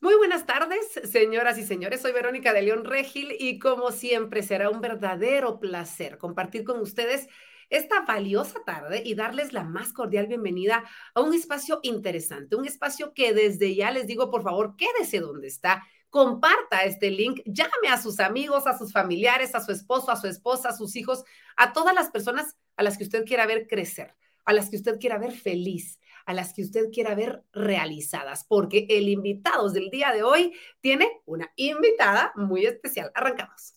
Muy buenas tardes, señoras y señores. Soy Verónica de León Regil y como siempre será un verdadero placer compartir con ustedes esta valiosa tarde y darles la más cordial bienvenida a un espacio interesante, un espacio que desde ya les digo, por favor, quédese donde está, comparta este link, llame a sus amigos, a sus familiares, a su esposo, a su esposa, a sus hijos, a todas las personas a las que usted quiera ver crecer, a las que usted quiera ver feliz a las que usted quiera ver realizadas, porque el invitado del día de hoy tiene una invitada muy especial. Arrancamos.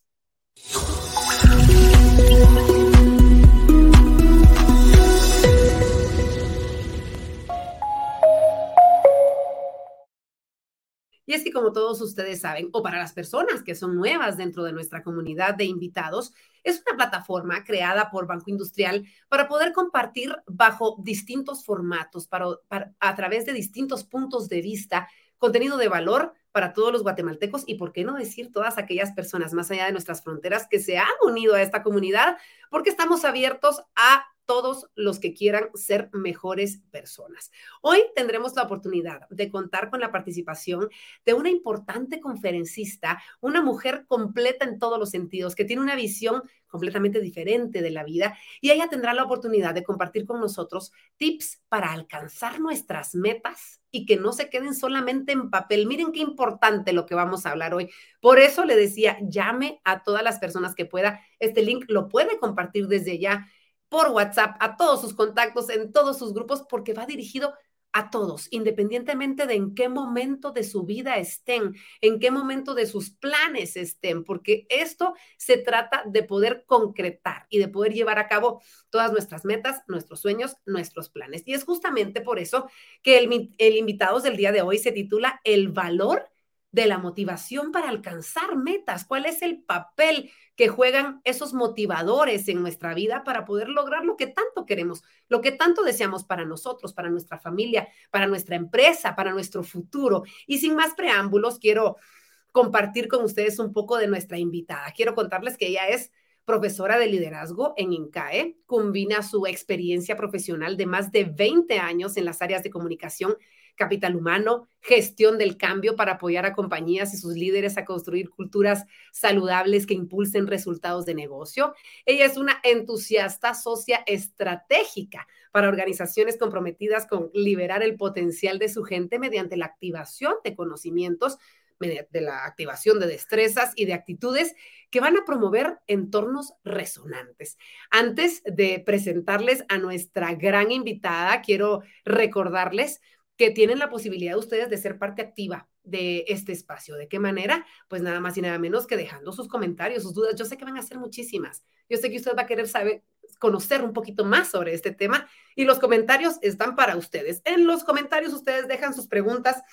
Y es que como todos ustedes saben, o para las personas que son nuevas dentro de nuestra comunidad de invitados, es una plataforma creada por Banco Industrial para poder compartir bajo distintos formatos, para, a través de distintos puntos de vista, contenido de valor para todos los guatemaltecos y, por qué no decir, todas aquellas personas más allá de nuestras fronteras que se han unido a esta comunidad, porque estamos abiertos a todos los que quieran ser mejores personas. Hoy tendremos la oportunidad de contar con la participación de una importante conferencista, una mujer completa en todos los sentidos, que tiene una visión completamente diferente de la vida y ella tendrá la oportunidad de compartir con nosotros tips para alcanzar nuestras metas y que no se queden solamente en papel. Miren qué importante lo que vamos a hablar hoy. Por eso le decía, llame a todas las personas que pueda. Este link lo puede compartir desde ya por WhatsApp a todos sus contactos, en todos sus grupos, porque va dirigido a todos, independientemente de en qué momento de su vida estén, en qué momento de sus planes estén, porque esto se trata de poder concretar y de poder llevar a cabo todas nuestras metas, nuestros sueños, nuestros planes. Y es justamente por eso que el, el invitado del día de hoy se titula El valor de la motivación para alcanzar metas, cuál es el papel que juegan esos motivadores en nuestra vida para poder lograr lo que tanto queremos, lo que tanto deseamos para nosotros, para nuestra familia, para nuestra empresa, para nuestro futuro. Y sin más preámbulos, quiero compartir con ustedes un poco de nuestra invitada. Quiero contarles que ella es profesora de liderazgo en INCAE, combina su experiencia profesional de más de 20 años en las áreas de comunicación capital humano, gestión del cambio para apoyar a compañías y sus líderes a construir culturas saludables que impulsen resultados de negocio. Ella es una entusiasta socia estratégica para organizaciones comprometidas con liberar el potencial de su gente mediante la activación de conocimientos de la activación de destrezas y de actitudes que van a promover entornos resonantes. Antes de presentarles a nuestra gran invitada, quiero recordarles que tienen la posibilidad ustedes de ser parte activa de este espacio. ¿De qué manera? Pues nada más y nada menos que dejando sus comentarios, sus dudas. Yo sé que van a ser muchísimas. Yo sé que usted va a querer saber, conocer un poquito más sobre este tema y los comentarios están para ustedes. En los comentarios ustedes dejan sus preguntas,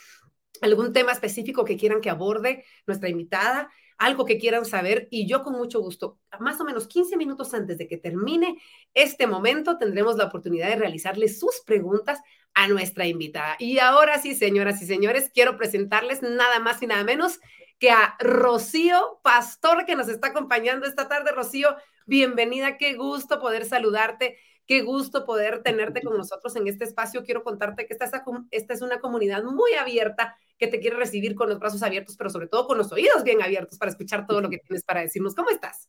algún tema específico que quieran que aborde nuestra invitada algo que quieran saber y yo con mucho gusto, más o menos 15 minutos antes de que termine este momento, tendremos la oportunidad de realizarle sus preguntas a nuestra invitada. Y ahora sí, señoras y señores, quiero presentarles nada más y nada menos que a Rocío Pastor, que nos está acompañando esta tarde. Rocío, bienvenida, qué gusto poder saludarte. Qué gusto poder tenerte con nosotros en este espacio. Quiero contarte que esta es, una comunidad muy abierta que te quiere recibir con los brazos abiertos, pero sobre todo con los oídos bien abiertos para escuchar todo lo que tienes para decirnos. ¿Cómo estás?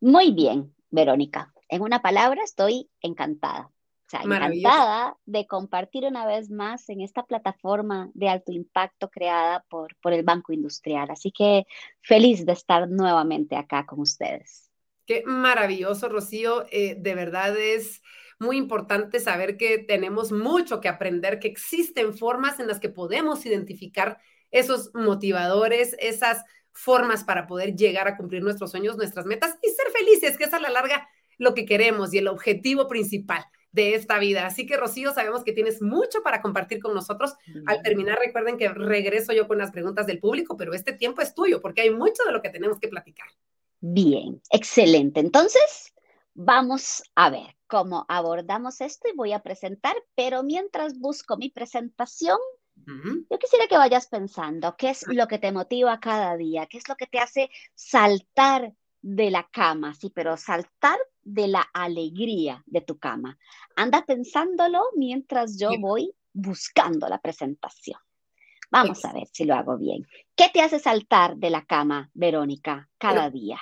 Muy bien, Verónica. En una palabra, estoy encantada. Sea, encantada de compartir una vez más en esta plataforma de alto impacto creada por, por el Banco Industrial. Así que feliz de estar nuevamente acá con ustedes. Qué maravilloso, Rocío. Eh, de verdad es muy importante saber que tenemos mucho que aprender, que existen formas en las que podemos identificar esos motivadores, esas formas para poder llegar a cumplir nuestros sueños, nuestras metas y ser felices, que es a la larga lo que queremos y el objetivo principal de esta vida. Así que, Rocío, sabemos que tienes mucho para compartir con nosotros. Al terminar, recuerden que regreso yo con las preguntas del público, pero este tiempo es tuyo porque hay mucho de lo que tenemos que platicar. Bien, excelente. Entonces, vamos a ver cómo abordamos esto y voy a presentar, pero mientras busco mi presentación, yo quisiera que vayas pensando qué es lo que te motiva cada día, qué es lo que te hace saltar de la cama, sí, pero saltar de la alegría de tu cama. Anda pensándolo mientras yo voy buscando la presentación. Vamos a ver si lo hago bien. ¿Qué te hace saltar de la cama, Verónica, cada día?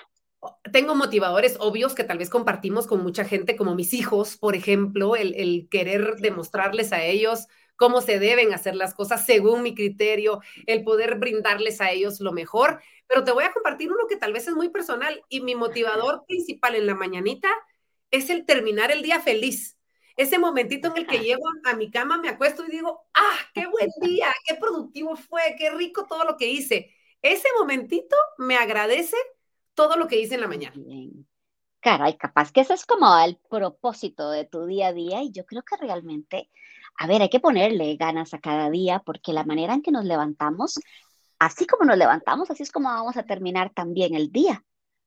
Tengo motivadores obvios que tal vez compartimos con mucha gente, como mis hijos, por ejemplo, el, el querer demostrarles a ellos cómo se deben hacer las cosas según mi criterio, el poder brindarles a ellos lo mejor. Pero te voy a compartir uno que tal vez es muy personal y mi motivador principal en la mañanita es el terminar el día feliz. Ese momentito en el que llego a mi cama, me acuesto y digo, ah, qué buen día, qué productivo fue, qué rico todo lo que hice. Ese momentito me agradece todo lo que hice en la mañana. Bien. Caray, capaz que ese es como el propósito de tu día a día y yo creo que realmente a ver, hay que ponerle ganas a cada día porque la manera en que nos levantamos, así como nos levantamos, así es como vamos a terminar también el día.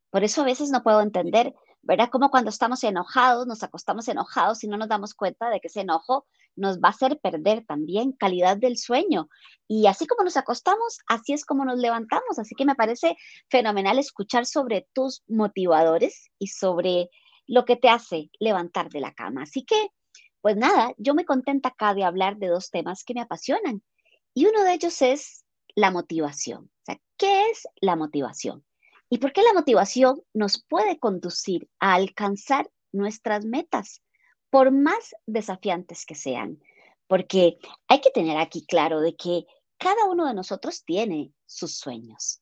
Por eso a veces no puedo entender, ¿verdad? Como cuando estamos enojados, nos acostamos enojados y no nos damos cuenta de que ese enojo nos va a hacer perder también calidad del sueño. Y así como nos acostamos, así es como nos levantamos. Así que me parece fenomenal escuchar sobre tus motivadores y sobre lo que te hace levantar de la cama. Así que pues nada, yo me contenta acá de hablar de dos temas que me apasionan. Y uno de ellos es la motivación. ¿qué es la motivación? ¿Y por qué la motivación nos puede conducir a alcanzar nuestras metas, por más desafiantes que sean? Porque hay que tener aquí claro de que cada uno de nosotros tiene sus sueños,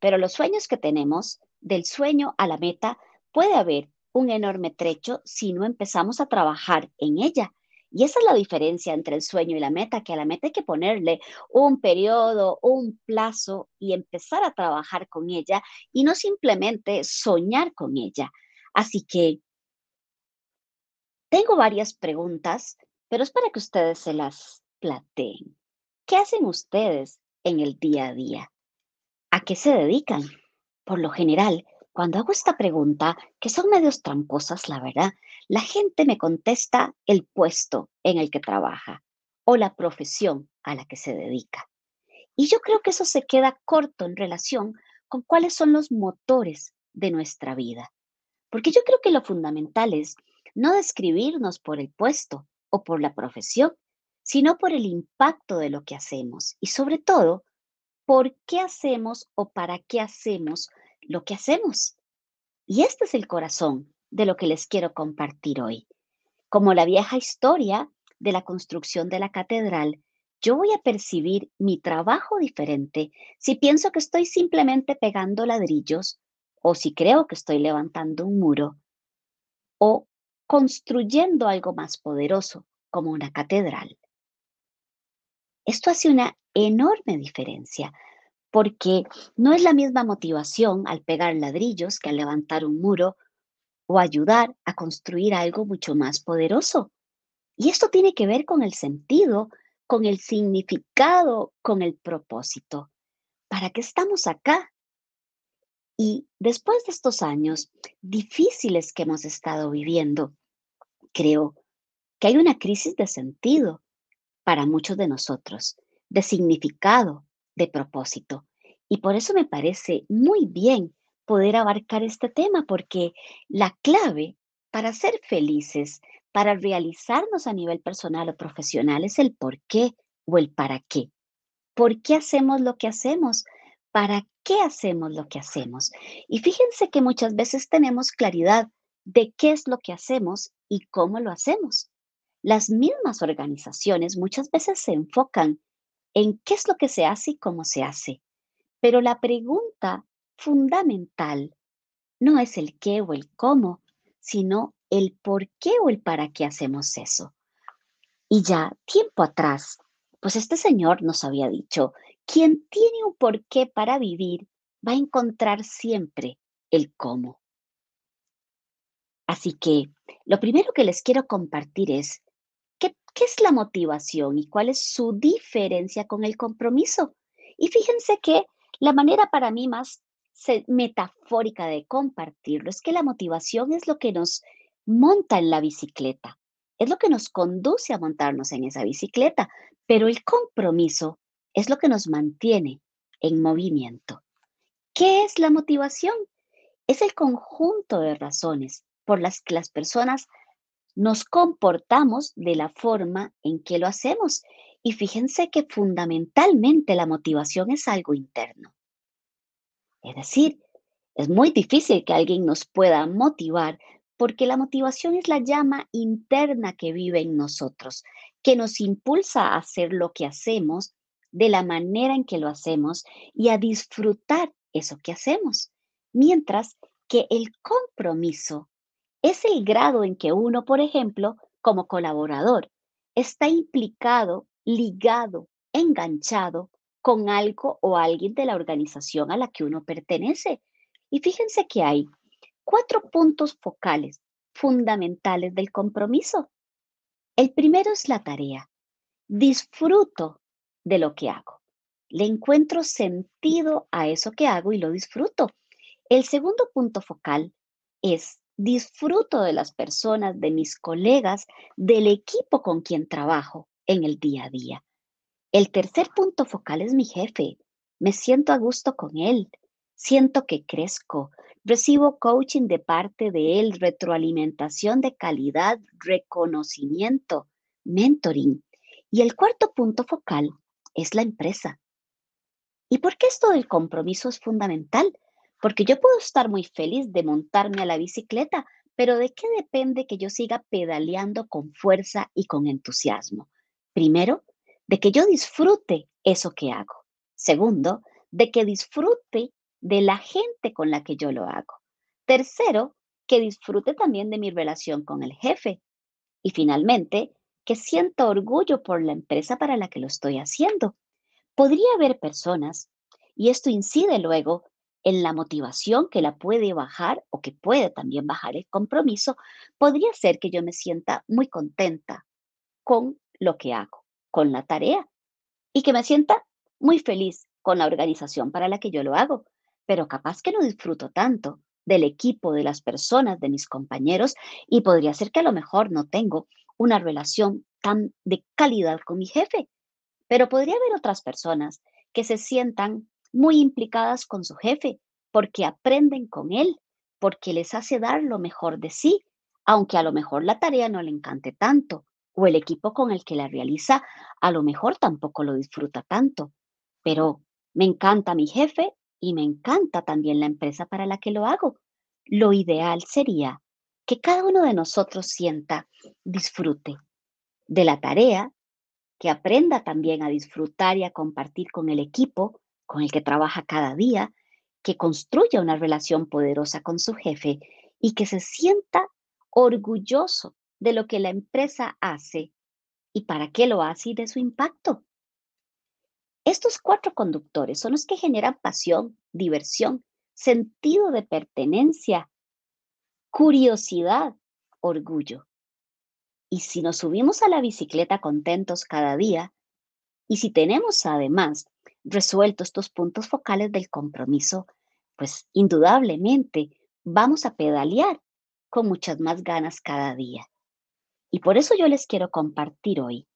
pero los sueños que tenemos, del sueño a la meta, puede haber un enorme trecho si no empezamos a trabajar en ella. Y esa es la diferencia entre el sueño y la meta, que a la meta hay que ponerle un periodo, un plazo y empezar a trabajar con ella y no simplemente soñar con ella. Así que tengo varias preguntas, pero es para que ustedes se las planteen. ¿Qué hacen ustedes en el día a día? ¿A qué se dedican? Por lo general, cuando hago esta pregunta, que son medios tramposas, la verdad, la gente me contesta el puesto en el que trabaja o la profesión a la que se dedica. Y yo creo que eso se queda corto en relación con cuáles son los motores de nuestra vida. Porque yo creo que lo fundamental es no describirnos por el puesto o por la profesión, sino por el impacto de lo que hacemos y sobre todo, por qué hacemos o para qué hacemos lo que hacemos. Y este es el corazón de lo que les quiero compartir hoy. Como la vieja historia de la construcción de la catedral, yo voy a percibir mi trabajo diferente si pienso que estoy simplemente pegando ladrillos o si creo que estoy levantando un muro o construyendo algo más poderoso como una catedral. Esto hace una enorme diferencia porque no es la misma motivación al pegar ladrillos que al levantar un muro o ayudar a construir algo mucho más poderoso. Y esto tiene que ver con el sentido, con el significado, con el propósito. ¿Para qué estamos acá? Y después de estos años difíciles que hemos estado viviendo, creo que hay una crisis de sentido para muchos de nosotros, de significado, de propósito. Y por eso me parece muy bien poder abarcar este tema, porque la clave para ser felices, para realizarnos a nivel personal o profesional es el por qué o el para qué. ¿Por qué hacemos lo que hacemos? ¿Para qué hacemos lo que hacemos? Y fíjense que muchas veces tenemos claridad de qué es lo que hacemos y cómo lo hacemos. Las mismas organizaciones muchas veces se enfocan en qué es lo que se hace y cómo se hace. Pero la pregunta fundamental no es el qué o el cómo, sino el por qué o el para qué hacemos eso. Y ya tiempo atrás, pues este señor nos había dicho, quien tiene un porqué para vivir va a encontrar siempre el cómo. Así que lo primero que les quiero compartir es ¿Qué es la motivación y cuál es su diferencia con el compromiso? Y fíjense que la manera para mí más metafórica de compartirlo es que la motivación es lo que nos monta en la bicicleta, es lo que nos conduce a montarnos en esa bicicleta, pero el compromiso es lo que nos mantiene en movimiento. ¿Qué es la motivación? Es el conjunto de razones por las que las personas nos comportamos de la forma en que lo hacemos. Y fíjense que fundamentalmente la motivación es algo interno. Es decir, es muy difícil que alguien nos pueda motivar porque la motivación es la llama interna que vive en nosotros, que nos impulsa a hacer lo que hacemos de la manera en que lo hacemos y a disfrutar eso que hacemos. Mientras que el compromiso es el grado en que uno, por ejemplo, como colaborador, está implicado, ligado, enganchado con algo o alguien de la organización a la que uno pertenece. Y fíjense que hay cuatro puntos focales fundamentales del compromiso. El primero es la tarea. Disfruto de lo que hago. Le encuentro sentido a eso que hago y lo disfruto. El segundo punto focal es disfruto de las personas, de mis colegas, del equipo con quien trabajo en el día a día. El tercer punto focal es mi jefe. Me siento a gusto con él. Siento que crezco. Recibo coaching de parte de él, retroalimentación de calidad, reconocimiento, mentoring. Y el cuarto punto focal es la empresa. ¿Y por qué esto del compromiso es fundamental? Porque yo puedo estar muy feliz de montarme a la bicicleta, pero ¿de qué depende que yo siga pedaleando con fuerza y con entusiasmo? Primero, de que yo disfrute eso que hago. Segundo, de que disfrute de la gente con la que yo lo hago. Tercero, que disfrute también de mi relación con el jefe. Y finalmente, que sienta orgullo por la empresa para la que lo estoy haciendo. Podría haber personas, y esto incide luego en la motivación que la puede bajar o que puede también bajar el compromiso, podría ser que yo me sienta muy contenta con lo que hago, con la tarea, y que me sienta muy feliz con la organización para la que yo lo hago, pero capaz que no disfruto tanto del equipo, de las personas, de mis compañeros, y podría ser que a lo mejor no tengo una relación tan de calidad con mi jefe. Pero podría haber otras personas que se sientan muy implicadas con su jefe porque aprenden con él, porque les hace dar lo mejor de sí, aunque a lo mejor la tarea no le encante tanto o el equipo con el que la realiza a lo mejor tampoco lo disfruta tanto. Pero me encanta mi jefe y me encanta también la empresa para la que lo hago. Lo ideal sería que cada uno de nosotros sienta disfrute de la tarea, que aprenda también a disfrutar y a compartir con el equipo con el que trabaja cada día, que construya una relación poderosa con su jefe y que se sienta orgulloso de lo que la empresa hace y para qué lo hace y de su impacto. Estos cuatro conductores son los que generan pasión, diversión, sentido de pertenencia, curiosidad, orgullo. Y si nos subimos a la bicicleta contentos cada día, y si tenemos además resueltos estos puntos focales del compromiso, pues indudablemente vamos a pedalear con muchas más ganas cada día. Y por eso yo les quiero compartir hoy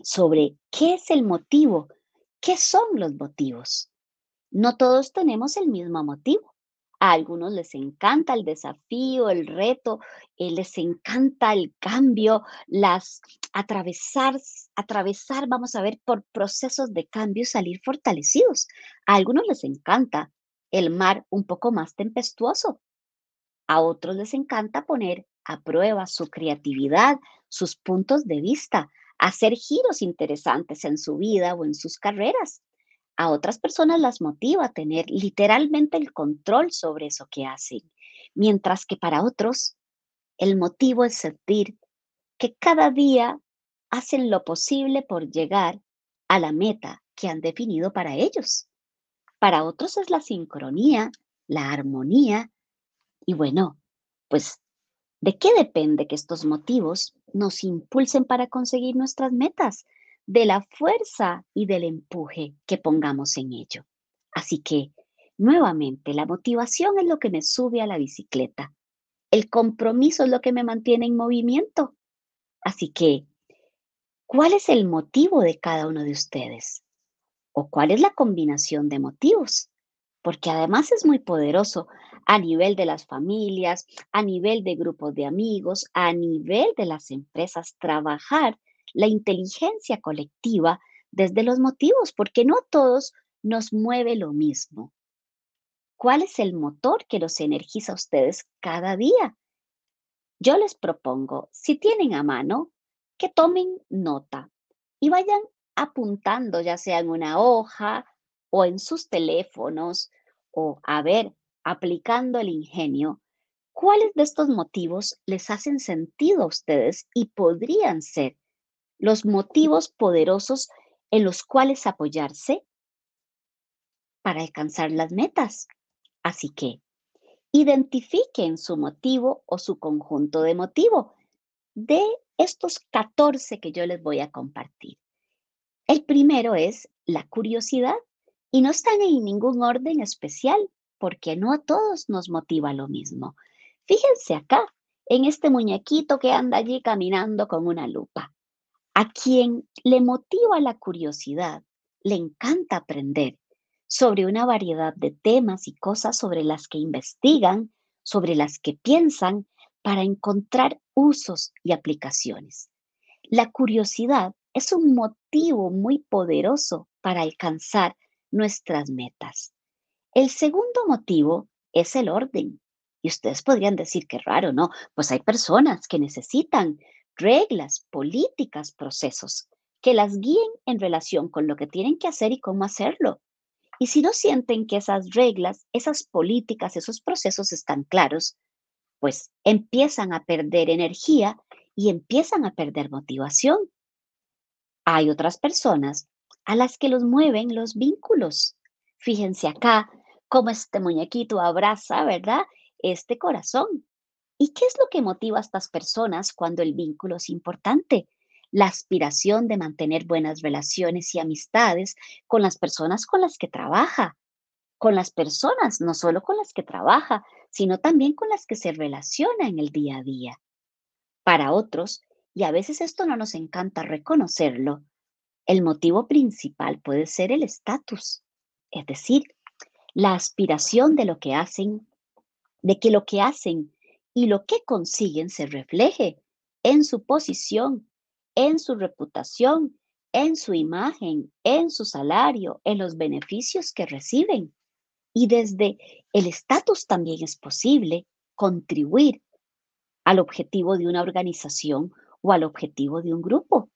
sobre qué es el motivo, qué son los motivos. No todos tenemos el mismo motivo. A algunos les encanta el desafío, el reto, eh, les encanta el cambio, las atravesar, atravesar, vamos a ver, por procesos de cambio y salir fortalecidos. A algunos les encanta el mar un poco más tempestuoso. A otros les encanta poner a prueba su creatividad, sus puntos de vista, hacer giros interesantes en su vida o en sus carreras a otras personas las motiva a tener literalmente el control sobre eso que hacen, mientras que para otros el motivo es sentir que cada día hacen lo posible por llegar a la meta que han definido para ellos. Para otros es la sincronía, la armonía y bueno, pues ¿de qué depende que estos motivos nos impulsen para conseguir nuestras metas? De la fuerza y del empuje que pongamos en ello. Así que, nuevamente, la motivación es lo que me sube a la bicicleta. El compromiso es lo que me mantiene en movimiento. Así que, ¿cuál es el motivo de cada uno de ustedes? ¿O cuál es la combinación de motivos? Porque además es muy poderoso a nivel de las familias, a nivel de grupos de amigos, a nivel de las empresas, trabajar la inteligencia colectiva desde los motivos, porque no a todos nos mueve lo mismo. ¿Cuál es el motor que los energiza a ustedes cada día? Yo les propongo, si tienen a mano, que tomen nota y vayan apuntando, ya sea en una hoja o en sus teléfonos, o a ver, aplicando el ingenio, ¿cuáles de estos motivos les hacen sentido a ustedes y podrían ser los motivos poderosos en los cuales apoyarse para alcanzar las metas? Así que identifiquen su motivo o su conjunto de motivo de estos 14 que yo les voy a compartir. El primero es la curiosidad y no están en ningún orden especial porque no a todos nos motiva lo mismo. Fíjense acá, en este muñequito que anda allí caminando con una lupa. A quien le motiva la curiosidad, le encanta aprender sobre una variedad de temas y cosas sobre las que investigan, sobre las que piensan para encontrar usos y aplicaciones. La curiosidad es un motivo muy poderoso para alcanzar nuestras metas. El segundo motivo es el orden. Y ustedes podrían decir que raro, ¿no? Pues hay personas que necesitan reglas, políticas, procesos que las guíen en relación con lo que tienen que hacer y cómo hacerlo. Y si no sienten que esas reglas, esas políticas, esos procesos están claros, pues empiezan a perder energía y empiezan a perder motivación. Hay otras personas a las que los mueven los vínculos. Fíjense acá cómo este muñequito abraza, ¿verdad? Este corazón. ¿Y qué es lo que motiva a estas personas cuando el vínculo es importante? la aspiración de mantener buenas relaciones y amistades con las personas con las que trabaja, con las personas, no solo con las que trabaja, sino también con las que se relaciona en el día a día. Para otros, y a veces esto no nos encanta reconocerlo, el motivo principal puede ser el estatus, es decir, la aspiración de lo que hacen, de que lo que hacen y lo que consiguen se refleje en su posición en su reputación, en su imagen, en su salario, en los beneficios que reciben. Y desde el estatus también es posible contribuir al objetivo de una organización o al objetivo de un grupo.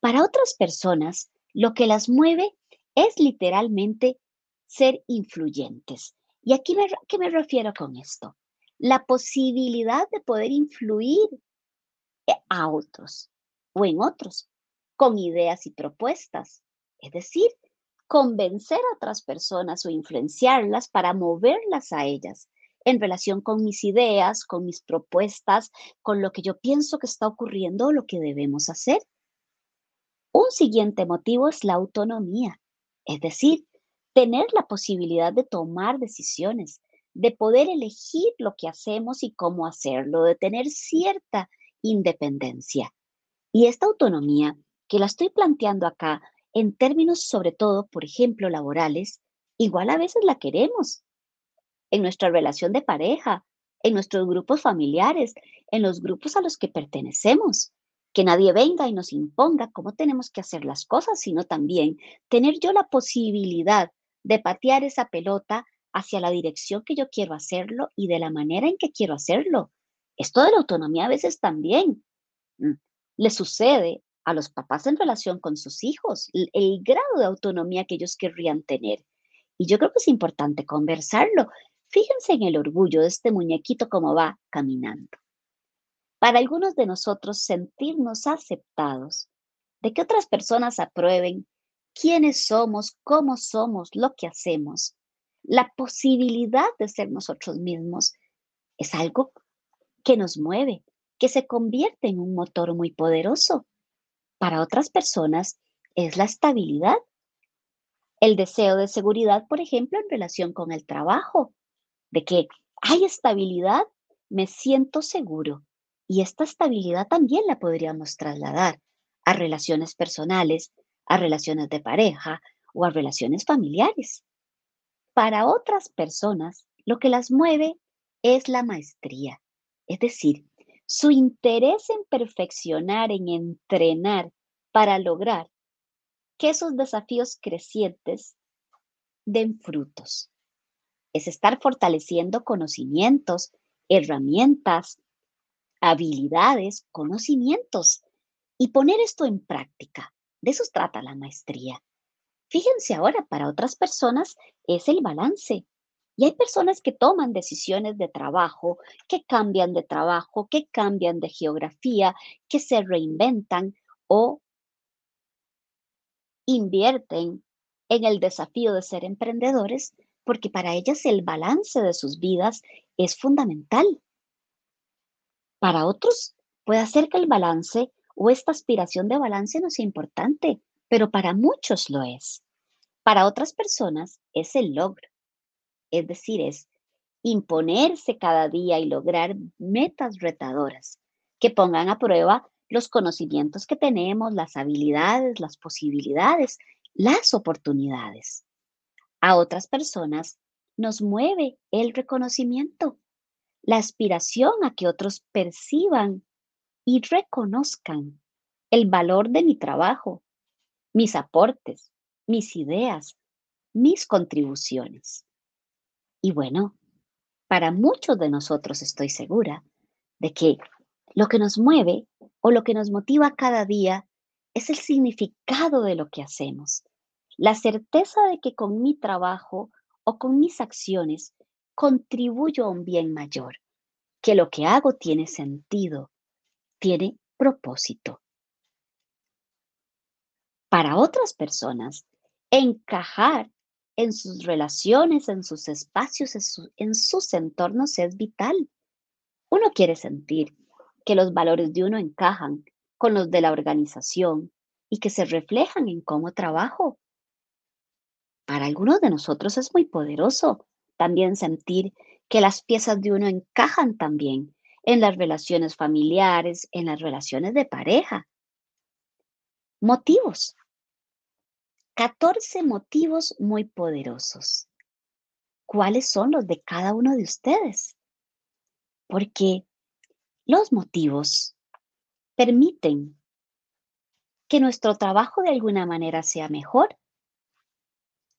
Para otras personas, lo que las mueve es literalmente ser influyentes. ¿Y aquí qué me refiero con esto? La posibilidad de poder influir a otros, o en otros, con ideas y propuestas. Es decir, convencer a otras personas o influenciarlas para moverlas a ellas en relación con mis ideas, con mis propuestas, con lo que yo pienso que está ocurriendo o lo que debemos hacer. Un siguiente motivo es la autonomía, es decir, tener la posibilidad de tomar decisiones, de poder elegir lo que hacemos y cómo hacerlo, de tener cierta independencia. Y esta autonomía, que la estoy planteando acá en términos sobre todo, por ejemplo, laborales, igual a veces la queremos en nuestra relación de pareja, en nuestros grupos familiares, en los grupos a los que pertenecemos. Que nadie venga y nos imponga cómo tenemos que hacer las cosas, sino también tener yo la posibilidad de patear esa pelota hacia la dirección que yo quiero hacerlo y de la manera en que quiero hacerlo. Esto de la autonomía a veces también. Mm, le sucede a los papás en relación con sus hijos, el, grado de autonomía que ellos querrían tener. Y yo creo que es importante conversarlo. Fíjense en el orgullo de este muñequito como va caminando. Para algunos de nosotros sentirnos aceptados, de que otras personas aprueben quiénes somos, cómo somos, lo que hacemos, la posibilidad de ser nosotros mismos, es algo que nos mueve, que se convierte en un motor muy poderoso. Para otras personas es la estabilidad. El deseo de seguridad, por ejemplo, en relación con el trabajo, de que hay estabilidad, me siento seguro. Y esta estabilidad también la podríamos trasladar a relaciones personales, a relaciones de pareja o a relaciones familiares. Para otras personas, lo que las mueve es la maestría, es decir, su interés en perfeccionar, en entrenar para lograr que esos desafíos crecientes den frutos. Es estar fortaleciendo conocimientos, herramientas, habilidades, conocimientos y poner esto en práctica. De eso trata la maestría. Fíjense ahora, para otras personas es el balance. Y hay personas que toman decisiones de trabajo, que cambian de trabajo, que cambian de geografía, que se reinventan o invierten en el desafío de ser emprendedores porque para ellas el balance de sus vidas es fundamental. Para otros puede ser que el balance o esta aspiración de balance no sea importante, pero para muchos lo es. Para otras personas es el logro, es decir, es imponerse cada día y lograr metas retadoras que pongan a prueba los conocimientos que tenemos, las habilidades, las posibilidades, las oportunidades. A otras personas nos mueve el reconocimiento, la aspiración a que otros perciban y reconozcan el valor de mi trabajo, mis aportes, mis ideas, mis contribuciones. Y bueno, para muchos de nosotros estoy segura de que lo que nos mueve o lo que nos motiva cada día es el significado de lo que hacemos, la certeza de que con mi trabajo o con mis acciones contribuyo a un bien mayor, que lo que hago tiene sentido, tiene propósito. Para otras personas, encajar en sus relaciones, en sus espacios, en, sus entornos es vital. Uno quiere sentir que los valores de uno encajan con los de la organización y que se reflejan en cómo trabajo. Para algunos de nosotros es muy poderoso también sentir que las piezas de uno encajan también en las relaciones familiares, en las relaciones de pareja. Motivos. 14 motivos muy poderosos. ¿Cuáles son los de cada uno de ustedes? Porque los motivos permiten que nuestro trabajo de alguna manera sea mejor.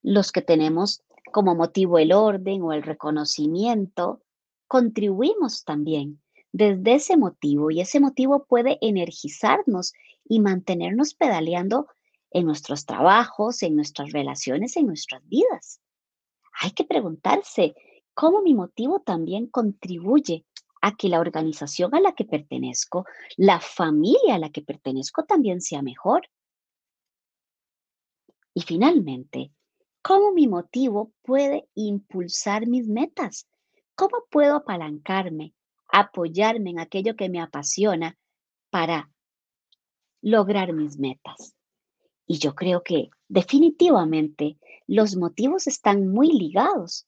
Los que tenemos como motivo el orden o el reconocimiento, contribuimos también desde ese motivo y ese motivo puede energizarnos y mantenernos pedaleando en nuestros trabajos, en nuestras relaciones, en nuestras vidas. Hay que preguntarse cómo mi motivo también contribuye a que la organización a la que pertenezco, la familia a la que pertenezco también sea mejor. Y finalmente, ¿cómo mi motivo puede impulsar mis metas? ¿Cómo puedo apalancarme, apoyarme en aquello que me apasiona para lograr mis metas? Y yo creo que definitivamente los motivos están muy ligados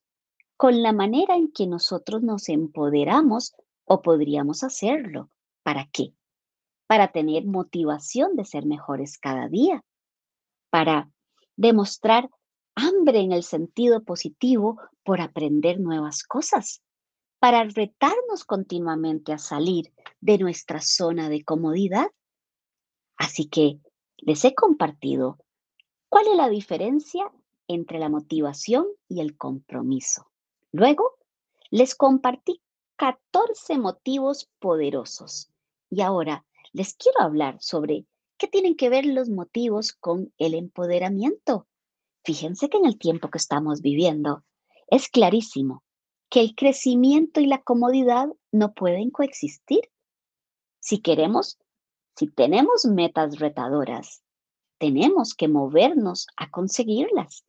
con la manera en que nosotros nos empoderamos o podríamos hacerlo. ¿Para qué? Para tener motivación de ser mejores cada día, para demostrar hambre en el sentido positivo por aprender nuevas cosas, para retarnos continuamente a salir de nuestra zona de comodidad. Así que les he compartido cuál es la diferencia entre la motivación y el compromiso. Luego, les compartí 14 motivos poderosos. Y ahora les quiero hablar sobre qué tienen que ver los motivos con el empoderamiento. Fíjense que en el tiempo que estamos viviendo es clarísimo que el crecimiento y la comodidad no pueden coexistir. Si queremos, si tenemos metas retadoras, tenemos que movernos a conseguirlas.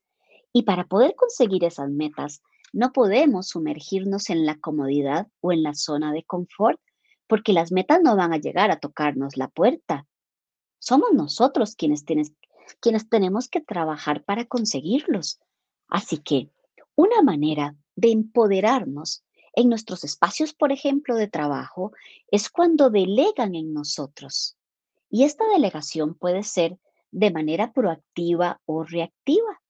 Y para poder conseguir esas metas, no podemos sumergirnos en la comodidad o en la zona de confort porque las metas no van a llegar a tocarnos la puerta. Somos nosotros quienes, quienes tenemos que trabajar para conseguirlos. Así que una manera de empoderarnos en nuestros espacios, por ejemplo, de trabajo, es cuando delegan en nosotros. Y esta delegación puede ser de manera proactiva o reactiva.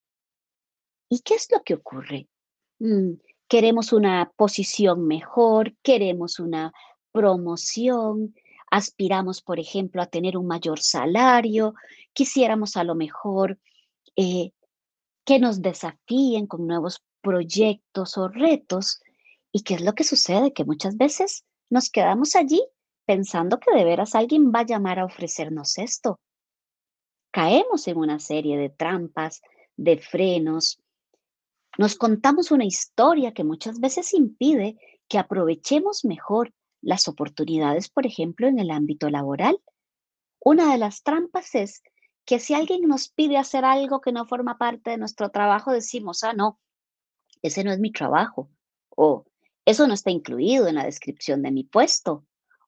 ¿Y qué es lo que ocurre? Mm, queremos una posición mejor, queremos una promoción, aspiramos, por ejemplo, a tener un mayor salario, quisiéramos a lo mejor eh, que nos desafíen con nuevos proyectos o retos. ¿Y qué es lo que sucede? Que muchas veces nos quedamos allí pensando que de veras alguien va a llamar a ofrecernos esto. Caemos en una serie de trampas, de frenos. Nos contamos una historia que muchas veces impide que aprovechemos mejor las oportunidades, por ejemplo, en el ámbito laboral. Una de las trampas es que si alguien nos pide hacer algo que no forma parte de nuestro trabajo, decimos, ah, no, ese no es mi trabajo, o eso no está incluido en la descripción de mi puesto,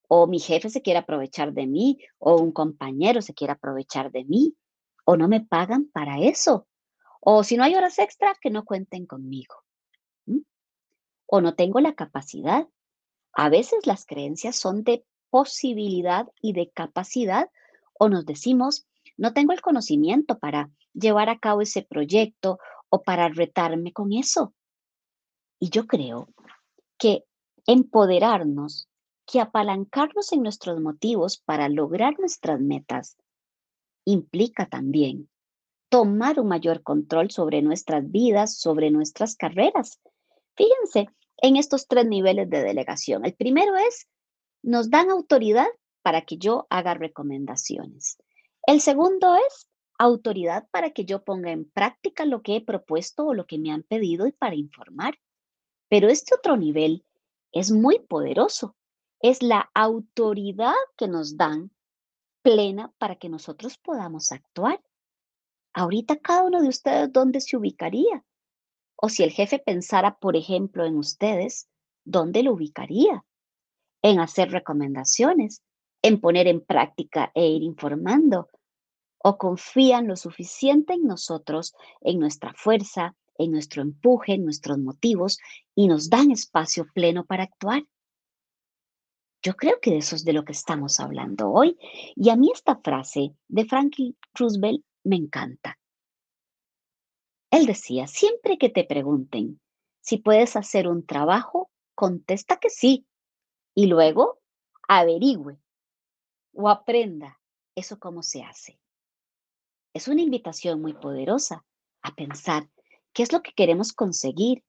o mi jefe se quiere aprovechar de mí, o un compañero se quiere aprovechar de mí, o no me pagan para eso, o si no hay horas extra, que no cuenten conmigo, o no tengo la capacidad. A veces las creencias son de posibilidad y de capacidad, o nos decimos, no tengo el conocimiento para llevar a cabo ese proyecto o para retarme con eso. Y yo creo que empoderarnos, que apalancarnos en nuestros motivos para lograr nuestras metas, implica también tomar un mayor control sobre nuestras vidas, sobre nuestras carreras. Fíjense en estos tres niveles de delegación. El primero es, nos dan autoridad para que yo haga recomendaciones. El segundo es autoridad para que yo ponga en práctica lo que he propuesto o lo que me han pedido y para informar. Pero este otro nivel es muy poderoso. Es la autoridad que nos dan plena para que nosotros podamos actuar. Ahorita cada uno de ustedes, ¿dónde se ubicaría? O si el jefe pensara, por ejemplo, en ustedes, ¿dónde lo ubicaría? En hacer recomendaciones, en poner en práctica e ir informando, o confían lo suficiente en nosotros, en nuestra fuerza, en nuestro empuje, en nuestros motivos y nos dan espacio pleno para actuar. Yo creo que eso es de lo que estamos hablando hoy. Y a mí esta frase de Franklin Roosevelt me encanta. Él decía, siempre que te pregunten si puedes hacer un trabajo, contesta que sí. Y luego averigüe o aprenda eso cómo se hace. Es una invitación muy poderosa a pensar qué es lo que queremos conseguir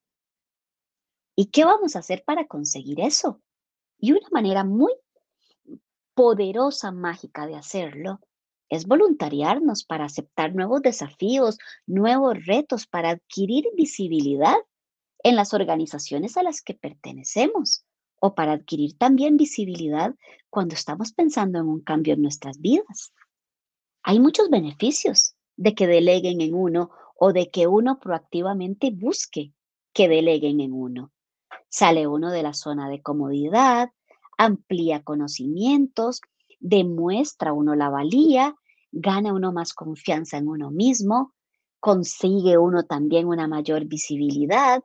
y qué vamos a hacer para conseguir eso. Y una manera muy poderosa, mágica de hacerlo es voluntariarnos para aceptar nuevos desafíos, nuevos retos, para adquirir visibilidad en las organizaciones a las que pertenecemos o para adquirir también visibilidad cuando estamos pensando en un cambio en nuestras vidas. Hay muchos beneficios de que deleguen en uno o de que uno proactivamente busque que deleguen en uno. Sale uno de la zona de comodidad, amplía conocimientos, demuestra uno la valía, gana uno más confianza en uno mismo, consigue uno también una mayor visibilidad,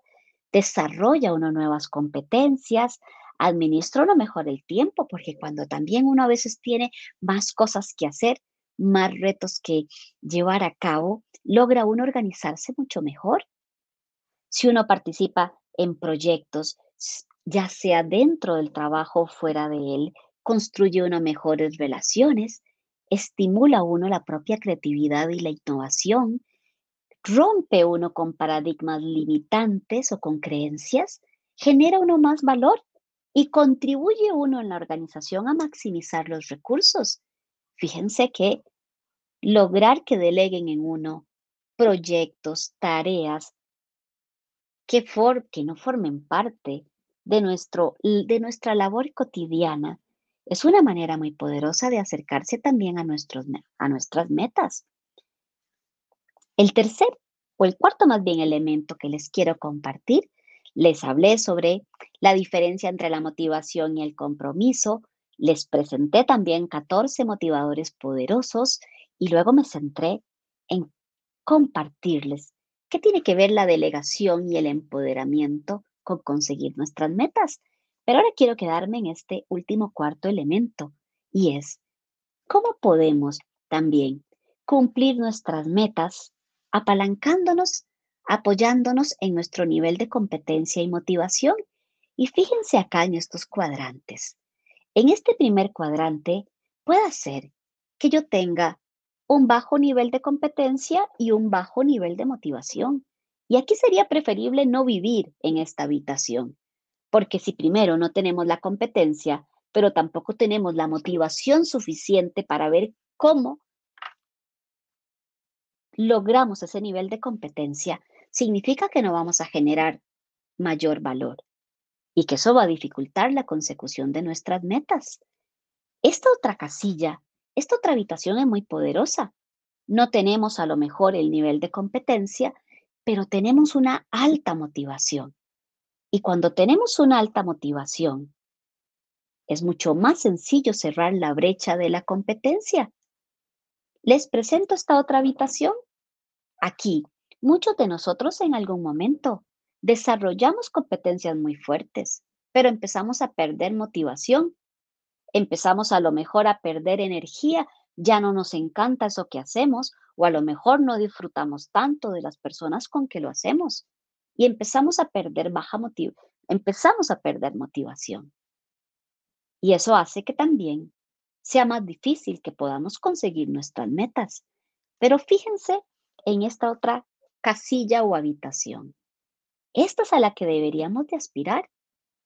desarrolla uno nuevas competencias, administra uno mejor el tiempo, porque cuando también uno a veces tiene más cosas que hacer, más retos que llevar a cabo, logra uno organizarse mucho mejor. Si uno participa en proyectos, ya sea dentro del trabajo o fuera de él, construye uno mejores relaciones, estimula uno la propia creatividad y la innovación, rompe uno con paradigmas limitantes o con creencias, genera uno más valor y contribuye uno en la organización a maximizar los recursos. Fíjense que lograr que deleguen en uno proyectos, tareas que, for, no formen parte de, nuestro, de nuestra labor cotidiana es una manera muy poderosa de acercarse también a, nuestros, a nuestras metas. El tercer o el cuarto más bien elemento que les quiero compartir, les hablé sobre la diferencia entre la motivación y el compromiso, les presenté también 14 motivadores poderosos y luego me centré en compartirles qué tiene que ver la delegación y el empoderamiento con conseguir nuestras metas. Pero ahora quiero quedarme en este último cuarto elemento y es cómo podemos también cumplir nuestras metas apalancándonos, apoyándonos en nuestro nivel de competencia y motivación. Y fíjense acá en estos cuadrantes. En este primer cuadrante puede ser que yo tenga un bajo nivel de competencia y un bajo nivel de motivación. Y aquí sería preferible no vivir en esta habitación, porque si primero no tenemos la competencia, pero tampoco tenemos la motivación suficiente para ver cómo logramos ese nivel de competencia, significa que no vamos a generar mayor valor y que eso va a dificultar la consecución de nuestras metas. Esta otra casilla, esta otra habitación es muy poderosa. No tenemos a lo mejor el nivel de competencia, pero tenemos una alta motivación. Y cuando tenemos una alta motivación, es mucho más sencillo cerrar la brecha de la competencia. Les presento esta otra habitación. Aquí, muchos de nosotros en algún momento desarrollamos competencias muy fuertes, pero empezamos a perder motivación, empezamos a lo mejor a perder energía, ya no nos encanta eso que hacemos o a lo mejor no disfrutamos tanto de las personas con que lo hacemos y empezamos a perder baja motivo, empezamos a perder motivación. Y eso hace que también sea más difícil que podamos conseguir nuestras metas. Pero fíjense en esta otra casilla o habitación. Esta es a la que deberíamos de aspirar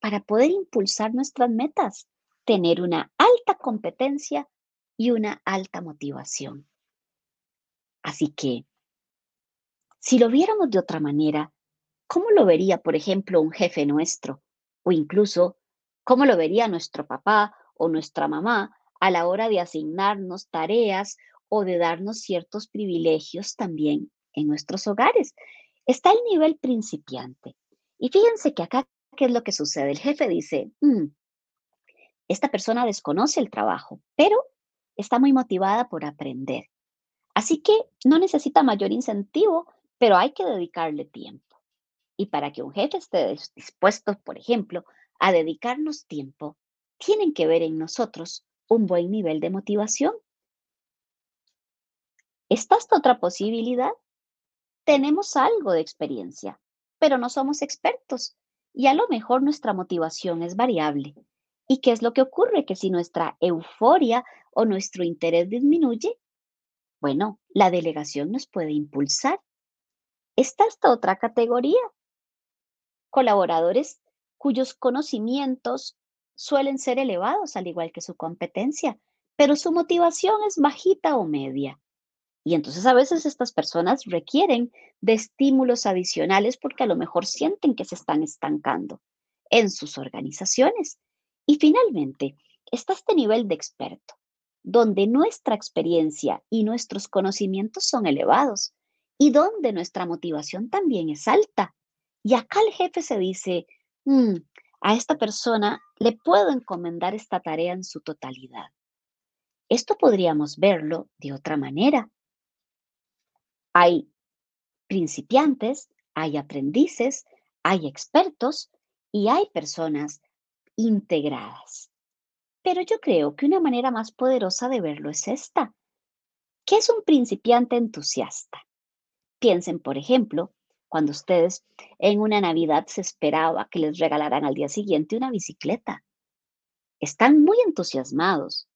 para poder impulsar nuestras metas, tener una alta competencia y una alta motivación. Así que, si lo viéramos de otra manera, ¿cómo lo vería, por ejemplo, un jefe nuestro? O incluso, ¿cómo lo vería nuestro papá o nuestra mamá a la hora de asignarnos tareas o de darnos ciertos privilegios también en nuestros hogares? Está el nivel principiante. Y fíjense que acá, ¿qué es lo que sucede? El jefe dice, mm, esta persona desconoce el trabajo, pero está muy motivada por aprender. Así que no necesita mayor incentivo, pero hay que dedicarle tiempo. Y para que un jefe esté dispuesto, por ejemplo, a dedicarnos tiempo, tienen que ver en nosotros un buen nivel de motivación. ¿Está esta otra posibilidad? tenemos algo de experiencia, pero no somos expertos y a lo mejor nuestra motivación es variable. ¿Y qué es lo que ocurre? Que si nuestra euforia o nuestro interés disminuye, bueno, la delegación nos puede impulsar. Está esta otra categoría. Colaboradores cuyos conocimientos suelen ser elevados al igual que su competencia, pero su motivación es bajita o media. Y entonces a veces estas personas requieren de estímulos adicionales porque a lo mejor sienten que se están estancando en sus organizaciones. Y finalmente, está este nivel de experto, donde nuestra experiencia y nuestros conocimientos son elevados y donde nuestra motivación también es alta. Y acá el jefe se dice, mm, a esta persona le puedo encomendar esta tarea en su totalidad. Esto podríamos verlo de otra manera. Hay principiantes, hay aprendices, hay expertos y hay personas integradas. Pero yo creo que una manera más poderosa de verlo es esta. ¿Qué es un principiante entusiasta? Piensen, por ejemplo, cuando ustedes en una Navidad se esperaba que les regalaran al día siguiente una bicicleta. Están muy entusiasmados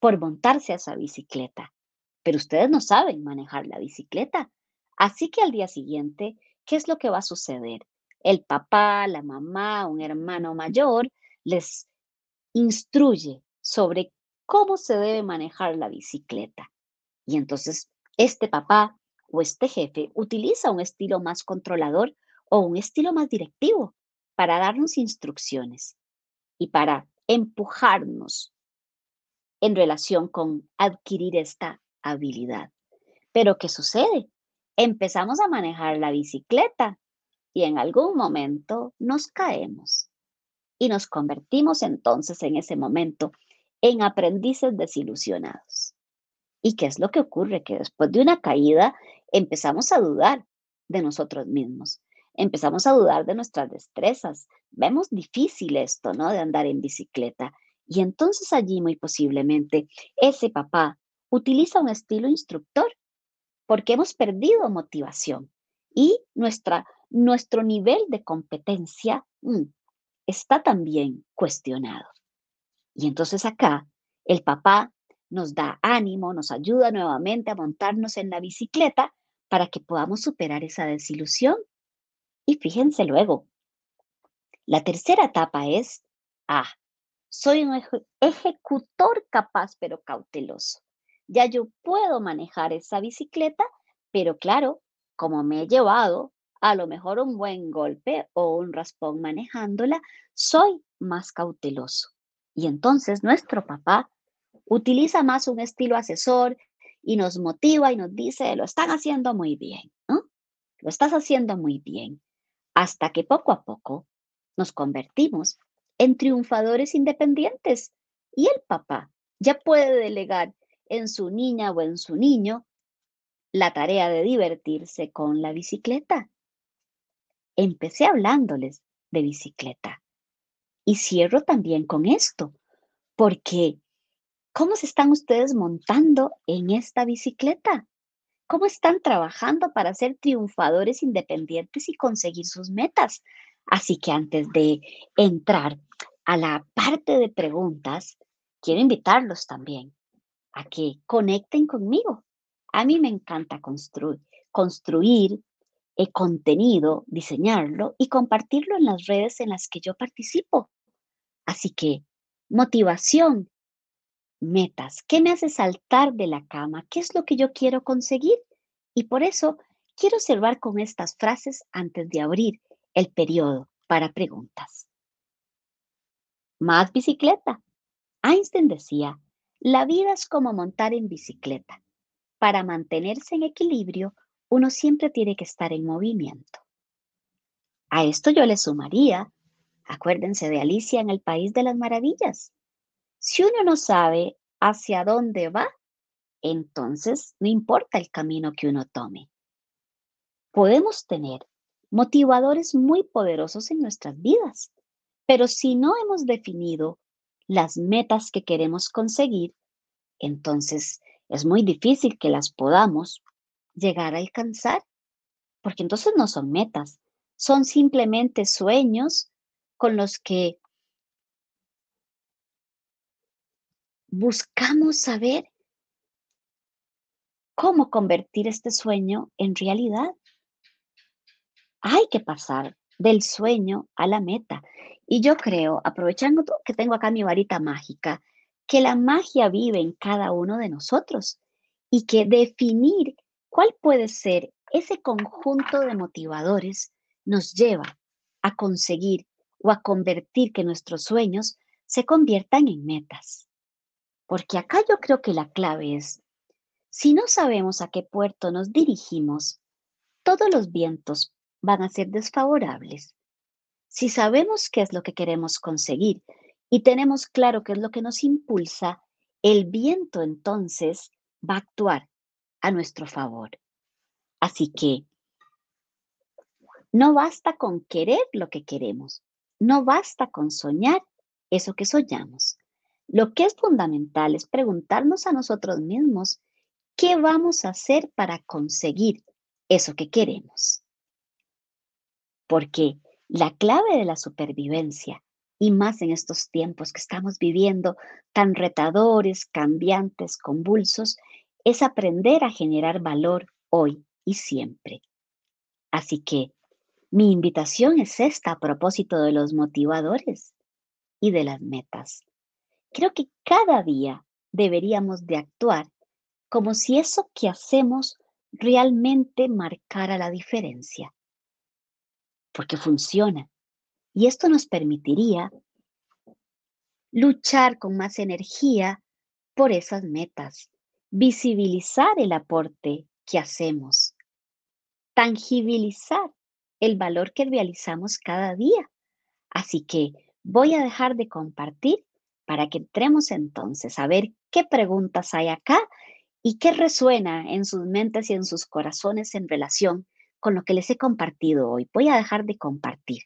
por montarse a esa bicicleta pero ustedes no saben manejar la bicicleta. Así que al día siguiente, ¿qué es lo que va a suceder? El papá, la mamá, un hermano mayor les instruye sobre cómo se debe manejar la bicicleta. Y entonces este papá o este jefe utiliza un estilo más controlador o un estilo más directivo para darnos instrucciones y para empujarnos en relación con adquirir esta habilidad. Pero ¿qué sucede? Empezamos a manejar la bicicleta y en algún momento nos caemos y nos convertimos entonces en ese momento en aprendices desilusionados. ¿Y qué es lo que ocurre? Que después de una caída empezamos a dudar de nosotros mismos, empezamos a dudar de nuestras destrezas. Vemos difícil esto, ¿no? De andar en bicicleta. Y entonces allí muy posiblemente ese papá utiliza un estilo instructor porque hemos perdido motivación y nuestra, nuestro nivel de competencia mm, está también cuestionado. Y entonces acá el papá nos da ánimo, nos ayuda nuevamente a montarnos en la bicicleta para que podamos superar esa desilusión. Y fíjense luego, la tercera etapa es, ah, soy un ejecutor capaz pero cauteloso. Ya yo puedo manejar esa bicicleta, pero claro, como me he llevado a lo mejor un buen golpe o un raspón manejándola, soy más cauteloso. Y entonces nuestro papá utiliza más un estilo asesor y nos motiva y nos dice, lo están haciendo muy bien, ¿no? Lo estás haciendo muy bien. Hasta que poco a poco nos convertimos en triunfadores independientes y el papá ya puede delegar en su niña o en su niño la tarea de divertirse con la bicicleta. Empecé hablándoles de bicicleta y cierro también con esto, porque ¿cómo se están ustedes montando en esta bicicleta? ¿Cómo están trabajando para ser triunfadores independientes y conseguir sus metas? Así que antes de entrar a la parte de preguntas, quiero invitarlos también a que conecten conmigo. A mí me encanta construir, construir el contenido, diseñarlo y compartirlo en las redes en las que yo participo. Así que motivación, metas, ¿qué me hace saltar de la cama? ¿Qué es lo que yo quiero conseguir? Y por eso quiero cerrar con estas frases antes de abrir el periodo para preguntas. Más bicicleta. Einstein decía, la vida es como montar en bicicleta. Para mantenerse en equilibrio, uno siempre tiene que estar en movimiento. A esto yo le sumaría, acuérdense de Alicia en el País de las Maravillas. Si uno no sabe hacia dónde va, entonces no importa el camino que uno tome. Podemos tener motivadores muy poderosos en nuestras vidas, pero si no hemos definido las metas que queremos conseguir, entonces es muy difícil que las podamos llegar a alcanzar, porque entonces no son metas, son simplemente sueños con los que buscamos saber cómo convertir este sueño en realidad. Hay que pasar del sueño a la meta. Y yo creo, aprovechando que tengo acá mi varita mágica, que la magia vive en cada uno de nosotros y que definir cuál puede ser ese conjunto de motivadores nos lleva a conseguir o a convertir que nuestros sueños se conviertan en metas. Porque acá yo creo que la clave es, si no sabemos a qué puerto nos dirigimos, todos los vientos van a ser desfavorables. Si sabemos qué es lo que queremos conseguir y tenemos claro qué es lo que nos impulsa, el viento entonces va a actuar a nuestro favor. Así que no basta con querer lo que queremos, no basta con soñar eso que soñamos. Lo que es fundamental es preguntarnos a nosotros mismos qué vamos a hacer para conseguir eso que queremos. Porque la clave de la supervivencia, y más en estos tiempos que estamos viviendo tan retadores, cambiantes, convulsos, es aprender a generar valor hoy y siempre. Así que mi invitación es esta a propósito de los motivadores y de las metas. Creo que cada día deberíamos de actuar como si eso que hacemos realmente marcara la diferencia porque funciona. Y esto nos permitiría luchar con más energía por esas metas, visibilizar el aporte que hacemos, tangibilizar el valor que realizamos cada día. Así que voy a dejar de compartir para que entremos entonces a ver qué preguntas hay acá y qué resuena en sus mentes y en sus corazones en relación con lo que les he compartido hoy. Voy a dejar de compartir.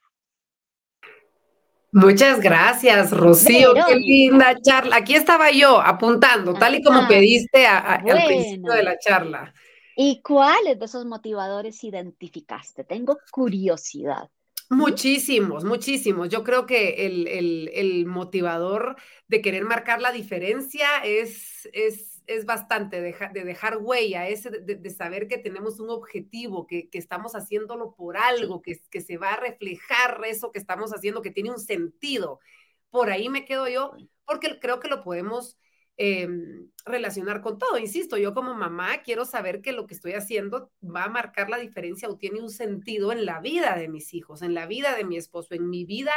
Muchas gracias, Rocío. Qué linda charla. Aquí estaba yo apuntando, tal y como pediste al principio de la charla. ¿Y cuáles de esos motivadores identificaste? Tengo curiosidad. Muchísimos, muchísimos. Yo creo que el, motivador de querer marcar la diferencia es, es, es bastante, de, de, dejar huella, ese de, saber que tenemos un objetivo, que, que estamos haciéndolo por algo, que, que se va a reflejar eso que estamos haciendo, que tiene un sentido. Por ahí me quedo yo, porque creo que lo podemos Em, relacionar con todo. Insisto, yo como mamá quiero saber que lo que estoy haciendo va a marcar la diferencia o tiene un sentido en la vida de mis hijos, en la vida de mi esposo, en mi vida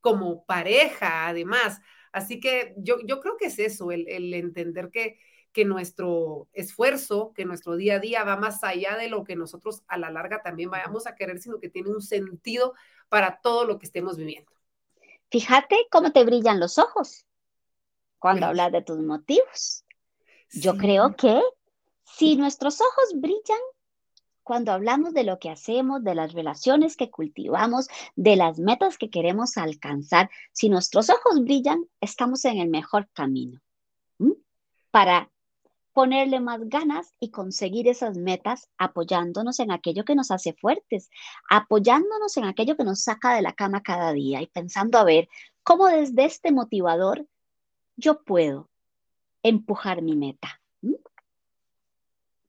como pareja, además. Así que yo, yo creo que es eso, el, el entender que, que nuestro esfuerzo, que nuestro día a día va más allá de lo que nosotros a la larga también vayamos a querer, sino que tiene un sentido para todo lo que estemos viviendo. Fíjate cómo te brillan los ojos cuando hablas de tus motivos. Yo creo que si nuestros ojos brillan cuando hablamos de lo que hacemos, de las relaciones que cultivamos, de las metas que queremos alcanzar, si nuestros ojos brillan, estamos en el mejor camino para ponerle más ganas y conseguir esas metas apoyándonos en aquello que nos hace fuertes, apoyándonos en aquello que nos saca de la cama cada día y pensando a ver cómo desde este motivador yo puedo empujar mi meta.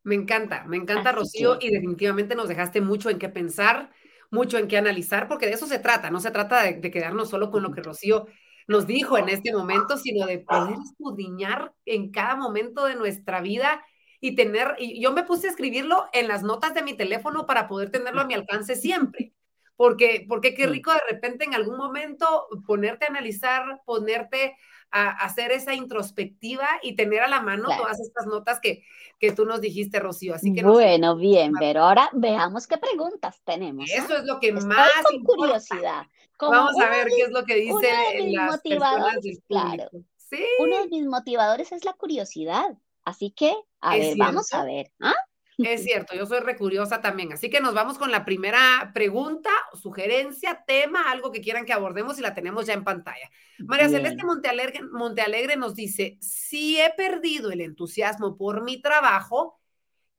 Me encanta, me encanta, Rocío, y definitivamente nos dejaste mucho en qué pensar, mucho en qué analizar, porque de eso se trata, no se trata de, quedarnos solo con lo que Rocío nos dijo en este momento, sino de poder escudriñar en cada momento de nuestra vida y tener, y yo me puse a escribirlo en las notas de mi teléfono para poder tenerlo a mi alcance siempre, porque, porque qué rico de repente en algún momento ponerte a analizar, ponerte a hacer esa introspectiva y tener a la mano todas estas notas que, que tú nos dijiste, Rocío. Así que bueno, bien, pero ahora veamos qué preguntas tenemos. Eso es lo que más con curiosidad. Vamos a ver qué es lo que dice las personas claro. ¿Sí? Uno de mis motivadores es la curiosidad. Así que, a ver, vamos a ver. ¿ah? Es cierto, yo soy recuriosa también. Así que nos vamos con la primera pregunta, sugerencia, tema, algo que quieran que abordemos y la tenemos ya en pantalla. María Celeste Montealegre, Montealegre nos dice, si he perdido el entusiasmo por mi trabajo,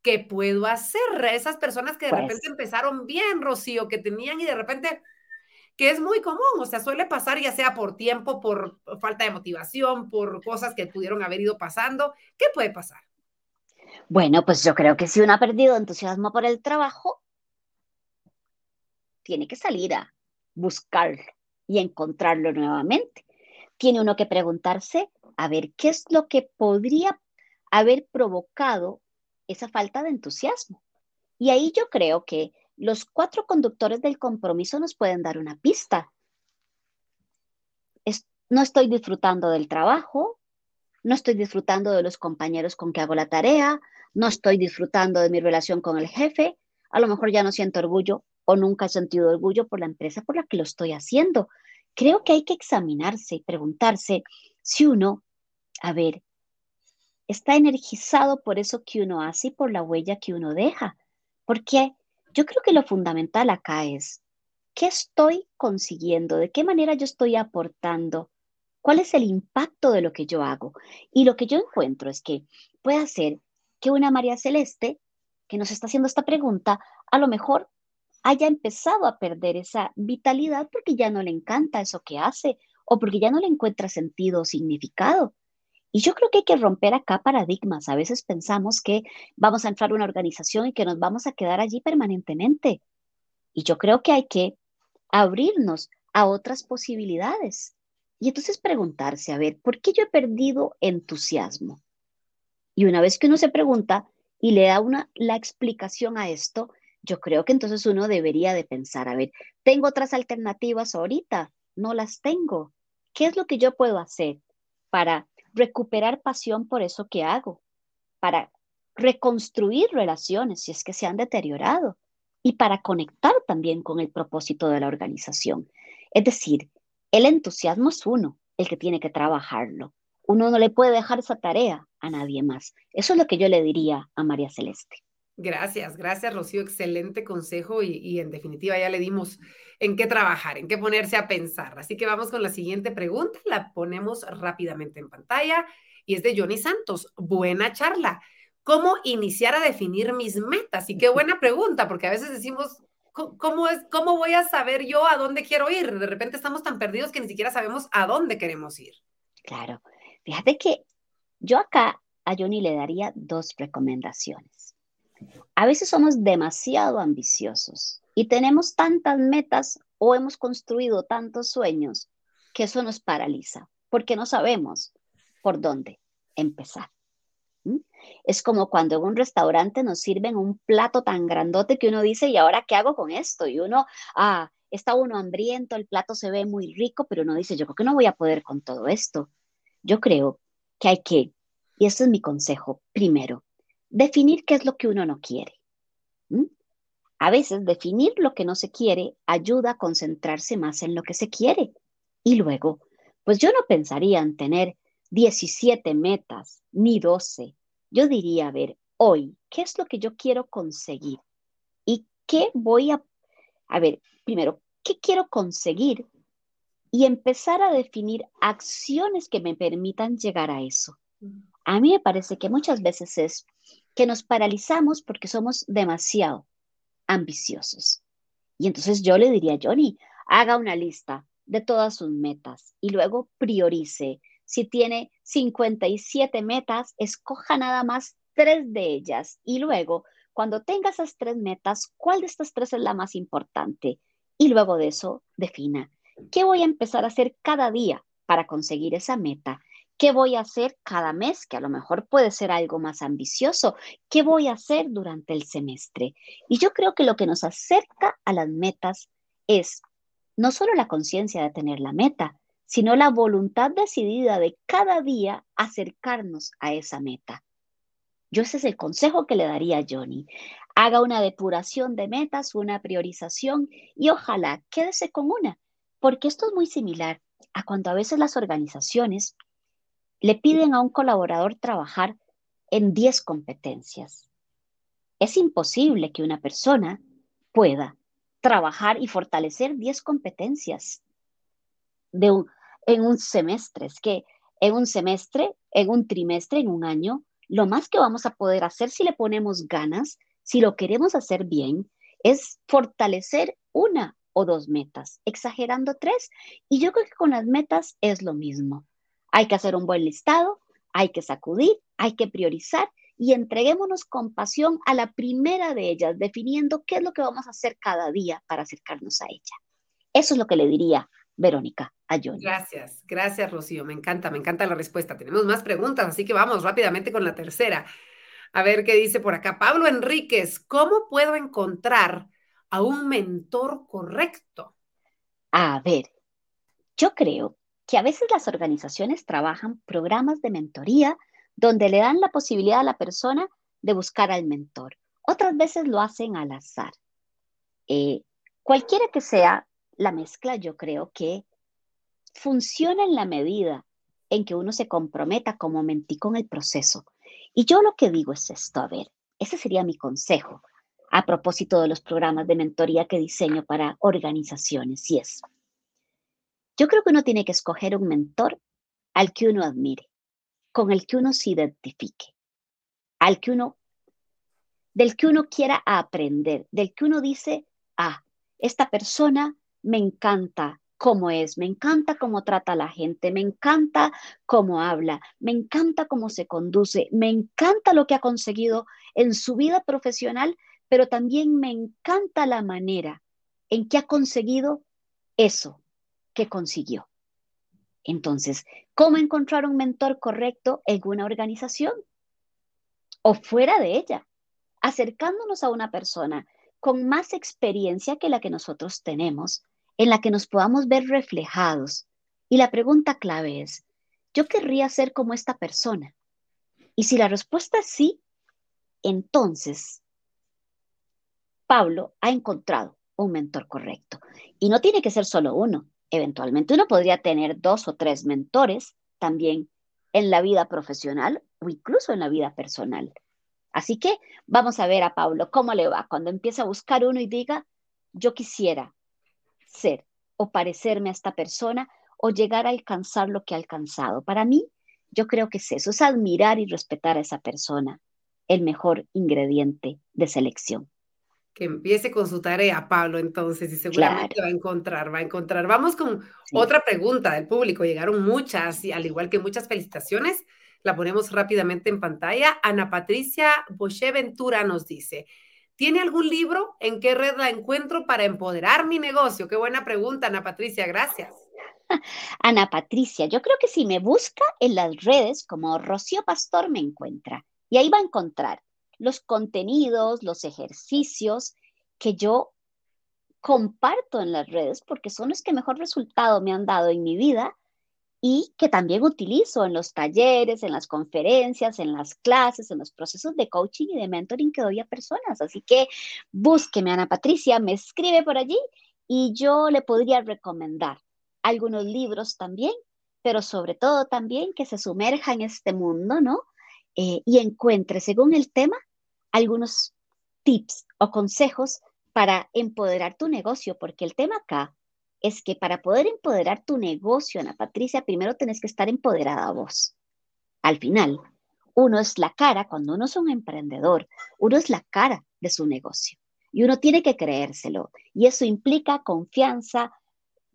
¿qué puedo hacer? Esas personas que de pues repente empezaron bien, Rocío, que tenían y de repente que es muy común, o sea, suele pasar ya sea por tiempo, por falta de motivación, por cosas que pudieron haber ido pasando. ¿Qué puede pasar? Bueno, pues yo creo que si uno ha perdido entusiasmo por el trabajo, tiene que salir a buscarlo y encontrarlo nuevamente. Tiene uno que preguntarse a ver qué es lo que podría haber provocado esa falta de entusiasmo. Y ahí yo creo que los cuatro conductores del compromiso nos pueden dar una pista. no estoy disfrutando del trabajo, no estoy disfrutando de los compañeros con que hago la tarea, no estoy disfrutando de mi relación con el jefe, a lo mejor ya no siento orgullo o nunca he sentido orgullo por la empresa por la que lo estoy haciendo. Creo que hay que examinarse y preguntarse si uno, a ver, está energizado por eso que uno hace y por la huella que uno deja. Porque yo creo que lo fundamental acá es, ¿qué estoy consiguiendo? ¿De qué manera yo estoy aportando? ¿Cuál es el impacto de lo que yo hago? Y lo que yo encuentro es que puede ser que una María Celeste que nos está haciendo esta pregunta, a lo mejor haya empezado a perder esa vitalidad porque ya no le encanta eso que hace o porque ya no le encuentra sentido o significado. Y yo creo que hay que romper acá paradigmas. A veces pensamos que vamos a entrar a una organización y que nos vamos a quedar allí permanentemente. Y yo creo que hay que abrirnos a otras posibilidades. Y entonces preguntarse, a ver, ¿por qué yo he perdido entusiasmo? Y una vez que uno se pregunta y le da una, la explicación a esto, yo creo que entonces uno debería de pensar, a ver, ¿tengo otras alternativas ahorita? No las tengo. ¿Qué es lo que yo puedo hacer para recuperar pasión por eso que hago? Para reconstruir relaciones si es que se han deteriorado y para conectar también con el propósito de la organización. Es decir, el entusiasmo es uno, el que tiene que trabajarlo uno no le puede dejar esa tarea a nadie más. Eso es lo que yo le diría a María Celeste. Gracias, gracias Rocío, excelente consejo y, en definitiva ya le dimos en qué trabajar, en qué ponerse a pensar. Así que vamos con la siguiente pregunta, la ponemos rápidamente en pantalla y es de Johnny Santos. Buena charla. ¿Cómo iniciar a definir mis metas? Y qué buena pregunta, porque a veces decimos, ¿cómo, es, ¿cómo voy a saber yo a dónde quiero ir? De repente estamos tan perdidos que ni siquiera sabemos a dónde queremos ir. Claro. Fíjate que yo acá a Johnny le daría dos recomendaciones. A veces somos demasiado ambiciosos y tenemos tantas metas o hemos construido tantos sueños que eso nos paraliza porque no sabemos por dónde empezar. Es como cuando en un restaurante nos sirven un plato tan grandote que uno dice, ¿y ahora qué hago con esto? Y uno, ah, está uno hambriento, el plato se ve muy rico, pero uno dice, yo creo que no voy a poder con todo esto. Yo creo que hay que, y ese es mi consejo, primero, definir qué es lo que uno no quiere. A veces definir lo que no se quiere ayuda a concentrarse más en lo que se quiere. Y luego, pues yo no pensaría en tener 17 metas ni 12. Yo diría, a ver, hoy, ¿qué es lo que yo quiero conseguir? ¿Y qué voy a, a ver, primero, ¿qué quiero conseguir? Y empezar a definir acciones que me permitan llegar a eso. A mí me parece que muchas veces es que nos paralizamos porque somos demasiado ambiciosos. Y entonces yo le diría a Johnny, haga una lista de todas sus metas y luego priorice. Si tiene 57 metas, escoja nada más tres de ellas y luego, cuando tenga esas tres metas, ¿cuál de estas tres es la más importante? Y luego de eso, defina, ¿qué voy a empezar a hacer cada día para conseguir esa meta? ¿Qué voy a hacer cada mes? Que a lo mejor puede ser algo más ambicioso. ¿Qué voy a hacer durante el semestre? Y yo creo que lo que nos acerca a las metas es no solo la conciencia de tener la meta, sino la voluntad decidida de cada día acercarnos a esa meta. Yo ese es el consejo que le daría a Johnny. Haga una depuración de metas, una priorización y ojalá quédese con una, porque esto es muy similar a cuando a veces las organizaciones le piden a un colaborador trabajar en 10 competencias. Es imposible que una persona pueda trabajar y fortalecer 10 competencias de en un semestre. Es que en un semestre, en un trimestre, en un año, lo más que vamos a poder hacer si le ponemos ganas, si lo queremos hacer bien, es fortalecer una o dos metas, exagerando tres. Y yo creo que con las metas es lo mismo. Hay que hacer un buen listado, hay que sacudir, hay que priorizar y entreguémonos con pasión a la primera de ellas, definiendo qué es lo que vamos a hacer cada día para acercarnos a ella. Eso es lo que le diría Verónica a Johnny. Gracias, gracias Rocío, me encanta, me encanta la respuesta. Tenemos más preguntas, así que vamos rápidamente con la tercera. A ver qué dice por acá. Pablo Enríquez, ¿cómo puedo encontrar a un mentor correcto? A ver, yo creo que a veces las organizaciones trabajan programas de mentoría donde le dan la posibilidad a la persona de buscar al mentor. Otras veces lo hacen al azar. Eh, cualquiera que sea la mezcla, yo creo que funciona en la medida en que uno se comprometa como mentí con el proceso. Y yo lo que digo es esto, a ver, ese sería mi consejo a propósito de los programas de mentoría que diseño para organizaciones, y es, yo creo que uno tiene que escoger un mentor al que uno admire, con el que uno se identifique, al que uno, del que uno quiera aprender, del que uno dice, ah, esta persona me encanta cómo es, me encanta cómo trata a la gente, me encanta cómo habla, me encanta cómo se conduce, me encanta lo que ha conseguido en su vida profesional, pero también me encanta la manera en que ha conseguido eso que consiguió. Entonces, ¿cómo encontrar un mentor correcto en una organización o fuera de ella? Acercándonos a una persona con más experiencia que la que nosotros tenemos, en la que nos podamos ver reflejados. Y la pregunta clave es, ¿yo querría ser como esta persona? Y si la respuesta es sí, entonces Pablo ha encontrado un mentor correcto. Y no tiene que ser solo uno. Eventualmente uno podría tener dos o tres mentores también en la vida profesional o incluso en la vida personal. Así que vamos a ver a Pablo cómo le va cuando empieza a buscar uno y diga, yo quisiera ser o parecerme a esta persona o llegar a alcanzar lo que ha alcanzado. Para mí, yo creo que es eso, es admirar y respetar a esa persona, el mejor ingrediente de selección. Que empiece con su tarea, Pablo, entonces, y seguramente va a encontrar, va a encontrar. Vamos con otra pregunta del público. Llegaron muchas, y al igual que muchas felicitaciones, la ponemos rápidamente en pantalla. Ana Patricia Boche Ventura nos dice, ¿tiene algún libro? ¿En qué red la encuentro para empoderar mi negocio? Qué buena pregunta, Ana Patricia, gracias. Ana Patricia, yo creo que si me busca en las redes como Rocío Pastor me encuentra y ahí va a encontrar los contenidos, los ejercicios que yo comparto en las redes porque son los que mejor resultado me han dado en mi vida y que también utilizo en los talleres, en las conferencias, en las clases, en los procesos de coaching y de mentoring que doy a personas. Así que búsqueme, Ana Patricia, me escribe por allí y yo le podría recomendar algunos libros también, pero sobre todo también que se sumerja en este mundo, ¿no? Eh, y encuentre, según el tema, algunos tips o consejos para empoderar tu negocio, porque el tema acá es que para poder empoderar tu negocio, Ana Patricia, primero tenés que estar empoderada vos. Al final, uno es la cara, cuando uno es un emprendedor, uno es la cara de su negocio y uno tiene que creérselo. Y eso implica confianza,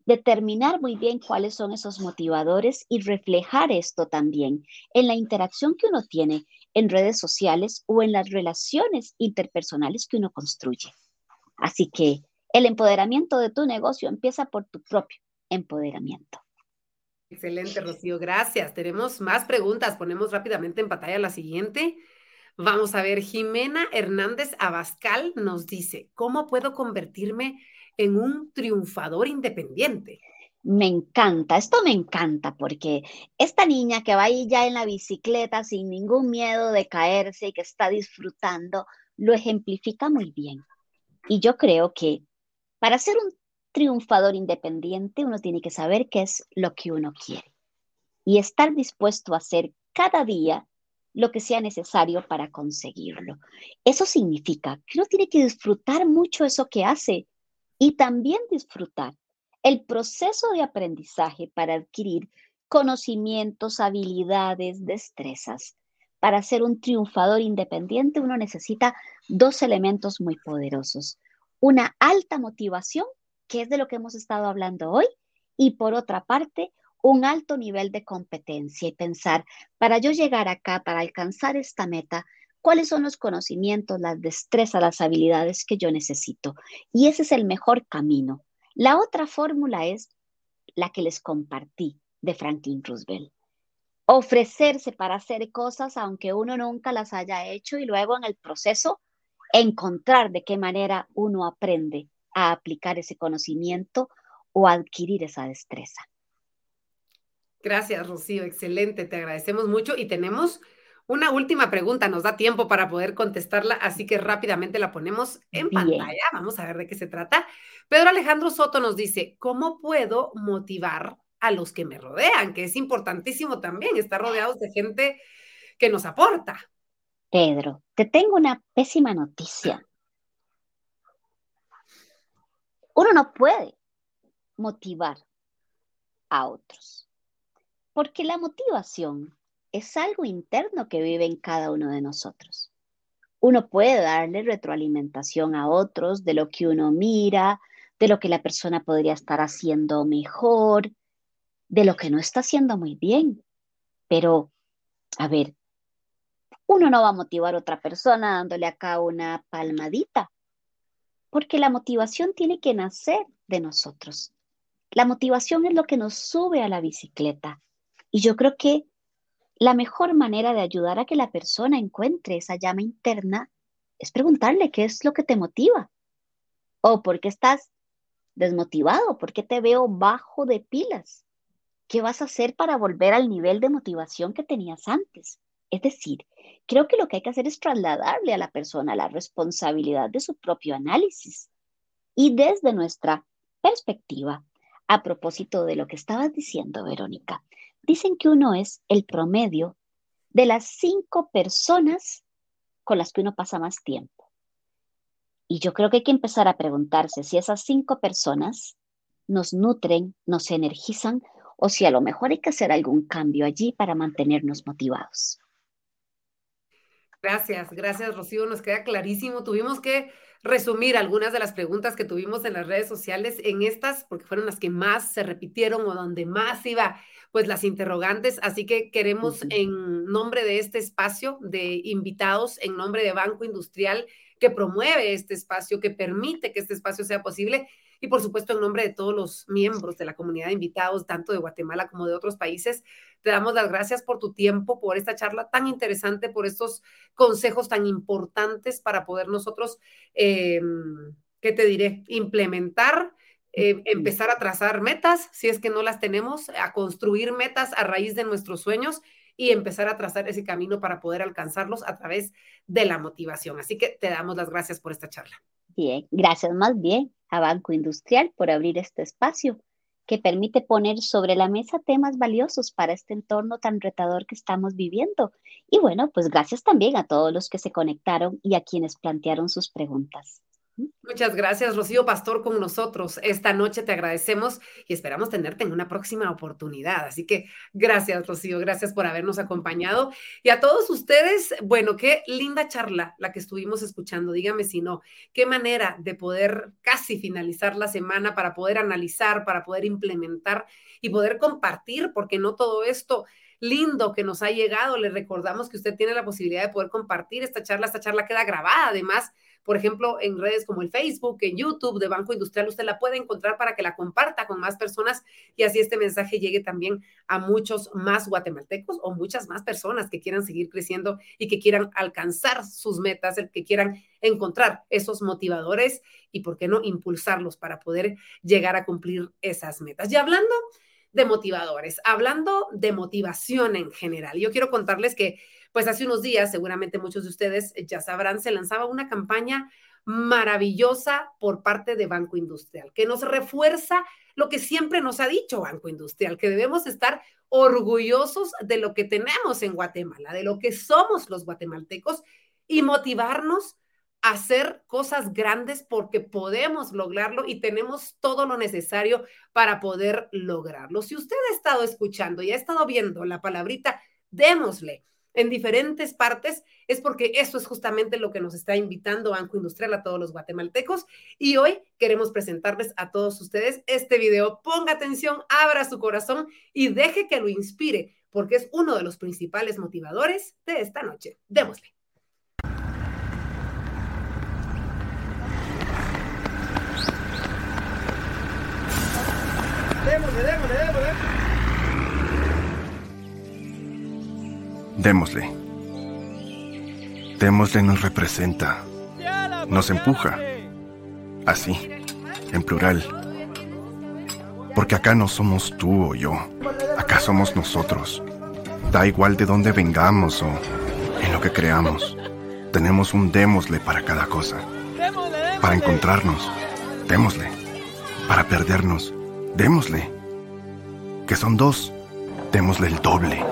determinar muy bien cuáles son esos motivadores y reflejar esto también en la interacción que uno tiene en redes sociales o en las relaciones interpersonales que uno construye. Así que el empoderamiento de tu negocio empieza por tu propio empoderamiento. Excelente, Rocío. Gracias. Tenemos más preguntas. Ponemos rápidamente en pantalla la siguiente. Vamos a ver, Jimena Hernández Abascal nos dice, ¿cómo puedo convertirme en un triunfador independiente? Me encanta, esto me encanta porque esta niña que va ahí ya en la bicicleta sin ningún miedo de caerse y que está disfrutando, lo ejemplifica muy bien. Y yo creo que para ser un triunfador independiente uno tiene que saber qué es lo que uno quiere y estar dispuesto a hacer cada día lo que sea necesario para conseguirlo. Eso significa que uno tiene que disfrutar mucho eso que hace y también disfrutar el proceso de aprendizaje para adquirir conocimientos, habilidades, destrezas. Para ser un triunfador independiente uno necesita dos elementos muy poderosos. Una alta motivación, que es de lo que hemos estado hablando hoy, y por otra parte, un alto nivel de competencia y pensar, para yo llegar acá, para alcanzar esta meta, cuáles son los conocimientos, las destrezas, las habilidades que yo necesito. Y ese es el mejor camino. La otra fórmula es la que les compartí de Franklin Roosevelt. Ofrecerse para hacer cosas aunque uno nunca las haya hecho y luego en el proceso encontrar de qué manera uno aprende a aplicar ese conocimiento o adquirir esa destreza. Gracias, Rocío. Excelente. Te agradecemos mucho y tenemos una última pregunta, nos da tiempo para poder contestarla, así que rápidamente la ponemos en pantalla. Vamos a ver de qué se trata. Pedro Alejandro Soto nos dice, ¿cómo puedo motivar a los que me rodean? Que es importantísimo también estar rodeados de gente que nos aporta. Pedro, te tengo una pésima noticia. Uno no puede motivar a otros, porque la motivación es algo interno que vive en cada uno de nosotros. Uno puede darle retroalimentación a otros de lo que uno mira, de lo que la persona podría estar haciendo mejor, de lo que no está haciendo muy bien. Pero, a ver, uno no va a motivar a otra persona dándole acá una palmadita, porque la motivación tiene que nacer de nosotros. La motivación es lo que nos sube a la bicicleta. Y yo creo que la mejor manera de ayudar a que la persona encuentre esa llama interna es preguntarle qué es lo que te motiva. O por qué estás desmotivado, por qué te veo bajo de pilas. ¿Qué vas a hacer para volver al nivel de motivación que tenías antes? Es decir, creo que lo que hay que hacer es trasladarle a la persona la responsabilidad de su propio análisis. Y desde nuestra perspectiva, a propósito de lo que estabas diciendo, Verónica, dicen que uno es el promedio de las cinco personas con las que uno pasa más tiempo. Y yo creo que hay que empezar a preguntarse si esas cinco personas nos nutren, nos energizan o si a lo mejor hay que hacer algún cambio allí para mantenernos motivados. Gracias, gracias Rocío, nos queda clarísimo. Tuvimos que resumir algunas de las preguntas que tuvimos en las redes sociales en estas, porque fueron las que más se repitieron o donde más iba, pues las interrogantes. Así que queremos en nombre de este espacio de invitados, en nombre de Banco Industrial, que promueve este espacio, que permite que este espacio sea posible, y por supuesto en nombre de todos los miembros de la comunidad de invitados, tanto de Guatemala como de otros países, te damos las gracias por tu tiempo, por esta charla tan interesante, por estos consejos tan importantes para poder nosotros, eh, ¿qué te diré? Implementar. Eh, empezar a trazar metas, si es que no las tenemos, a construir metas a raíz de nuestros sueños y empezar a trazar ese camino para poder alcanzarlos a través de la motivación. Así que te damos las gracias por esta charla. Bien, gracias más bien a Banco Industrial por abrir este espacio que permite poner sobre la mesa temas valiosos para este entorno tan retador que estamos viviendo. Y bueno, pues gracias también a todos los que se conectaron y a quienes plantearon sus preguntas. Muchas gracias, Rocío Pastor, con nosotros. Esta noche te agradecemos y esperamos tenerte en una próxima oportunidad. Así que gracias, Rocío, gracias por habernos acompañado. Y a todos ustedes, bueno, qué linda charla la que estuvimos escuchando. Dígame si no, qué manera de poder casi finalizar la semana para poder analizar, para poder implementar y poder compartir, porque no todo esto lindo que nos ha llegado. Le recordamos que usted tiene la posibilidad de poder compartir esta charla. Esta charla queda grabada además por ejemplo, en redes como el Facebook, en YouTube de Banco Industrial, usted la puede encontrar para que la comparta con más personas y así este mensaje llegue también a muchos más guatemaltecos o muchas más personas que quieran seguir creciendo y que quieran alcanzar sus metas, que quieran encontrar esos motivadores y, ¿por qué no, impulsarlos para poder llegar a cumplir esas metas. Y hablando de motivadores, hablando de motivación en general, yo quiero contarles que pues hace unos días, seguramente muchos de ustedes ya sabrán, se lanzaba una campaña maravillosa por parte de Banco Industrial, que nos refuerza lo que siempre nos ha dicho Banco Industrial, que debemos estar orgullosos de lo que tenemos en Guatemala, de lo que somos los guatemaltecos y motivarnos a hacer cosas grandes porque podemos lograrlo y tenemos todo lo necesario para poder lograrlo. Si usted ha estado escuchando y ha estado viendo la palabrita, démosle en diferentes partes, es porque eso es justamente lo que nos está invitando Banco Industrial a todos los guatemaltecos. Y hoy queremos presentarles a todos ustedes este video. Ponga atención, abra su corazón y deje que lo inspire, porque es uno de los principales motivadores de esta noche. Démosle. Démosle, démosle, démosle. Démosle. Démosle nos representa, nos empuja. Así, en plural. Porque acá no somos tú o yo, acá somos nosotros. Da igual de dónde vengamos o en lo que creamos. Tenemos un démosle para cada cosa. Para encontrarnos, démosle. Para perdernos, démosle. Que son dos, démosle el doble.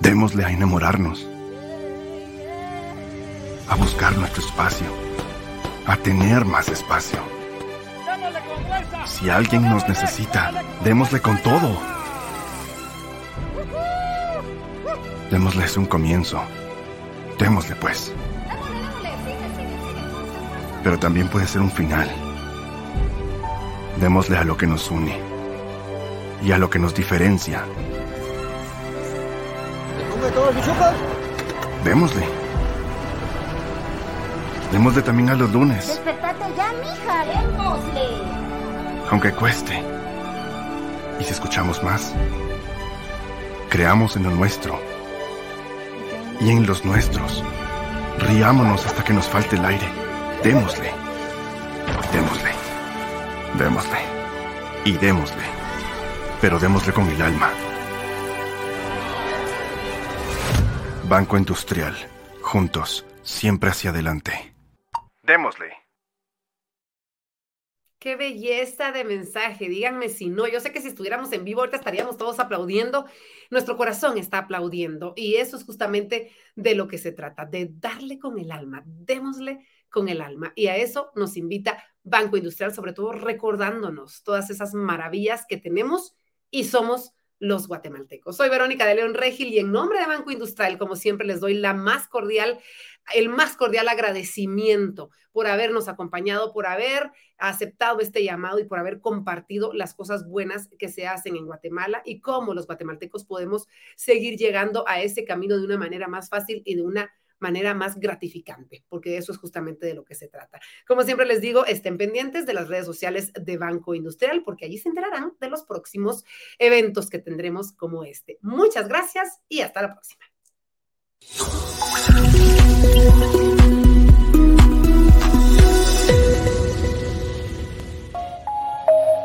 Démosle a enamorarnos, a buscar nuestro espacio, a tener más espacio. Si alguien nos necesita, démosle con todo. Démosles un comienzo. Démosle pues. Pero también puede ser un final. Démosle a lo que nos une y a lo que nos diferencia Démosle. Démosle también a los lunes. Despertate ya, mija, démosle. Aunque cueste. Y si escuchamos más, creamos en lo nuestro. Y en los nuestros. Riámonos hasta que nos falte el aire. Démosle. Démosle. Démosle. Y démosle. Pero démosle con el alma. Banco Industrial. Juntos, siempre hacia adelante. Démosle. Qué belleza de mensaje. Díganme si no. Yo sé que si estuviéramos en vivo ahorita estaríamos todos aplaudiendo. Nuestro corazón está aplaudiendo. Y eso es justamente de lo que se trata, de darle con el alma. Démosle con el alma. Y a eso nos invita Banco Industrial, sobre todo recordándonos todas esas maravillas que tenemos y somos los guatemaltecos. Soy Verónica de León Regil y en nombre de Banco Industrial, como siempre, les doy la más cordial, el más cordial agradecimiento por habernos acompañado, por haber aceptado este llamado y por haber compartido las cosas buenas que se hacen en Guatemala y cómo los guatemaltecos podemos seguir llegando a ese camino de una manera más fácil y de una manera más gratificante, porque eso es justamente de lo que se trata. Como siempre les digo, estén pendientes de las redes sociales de Banco Industrial, porque allí se enterarán de los próximos eventos que tendremos como este. Muchas gracias y hasta la próxima.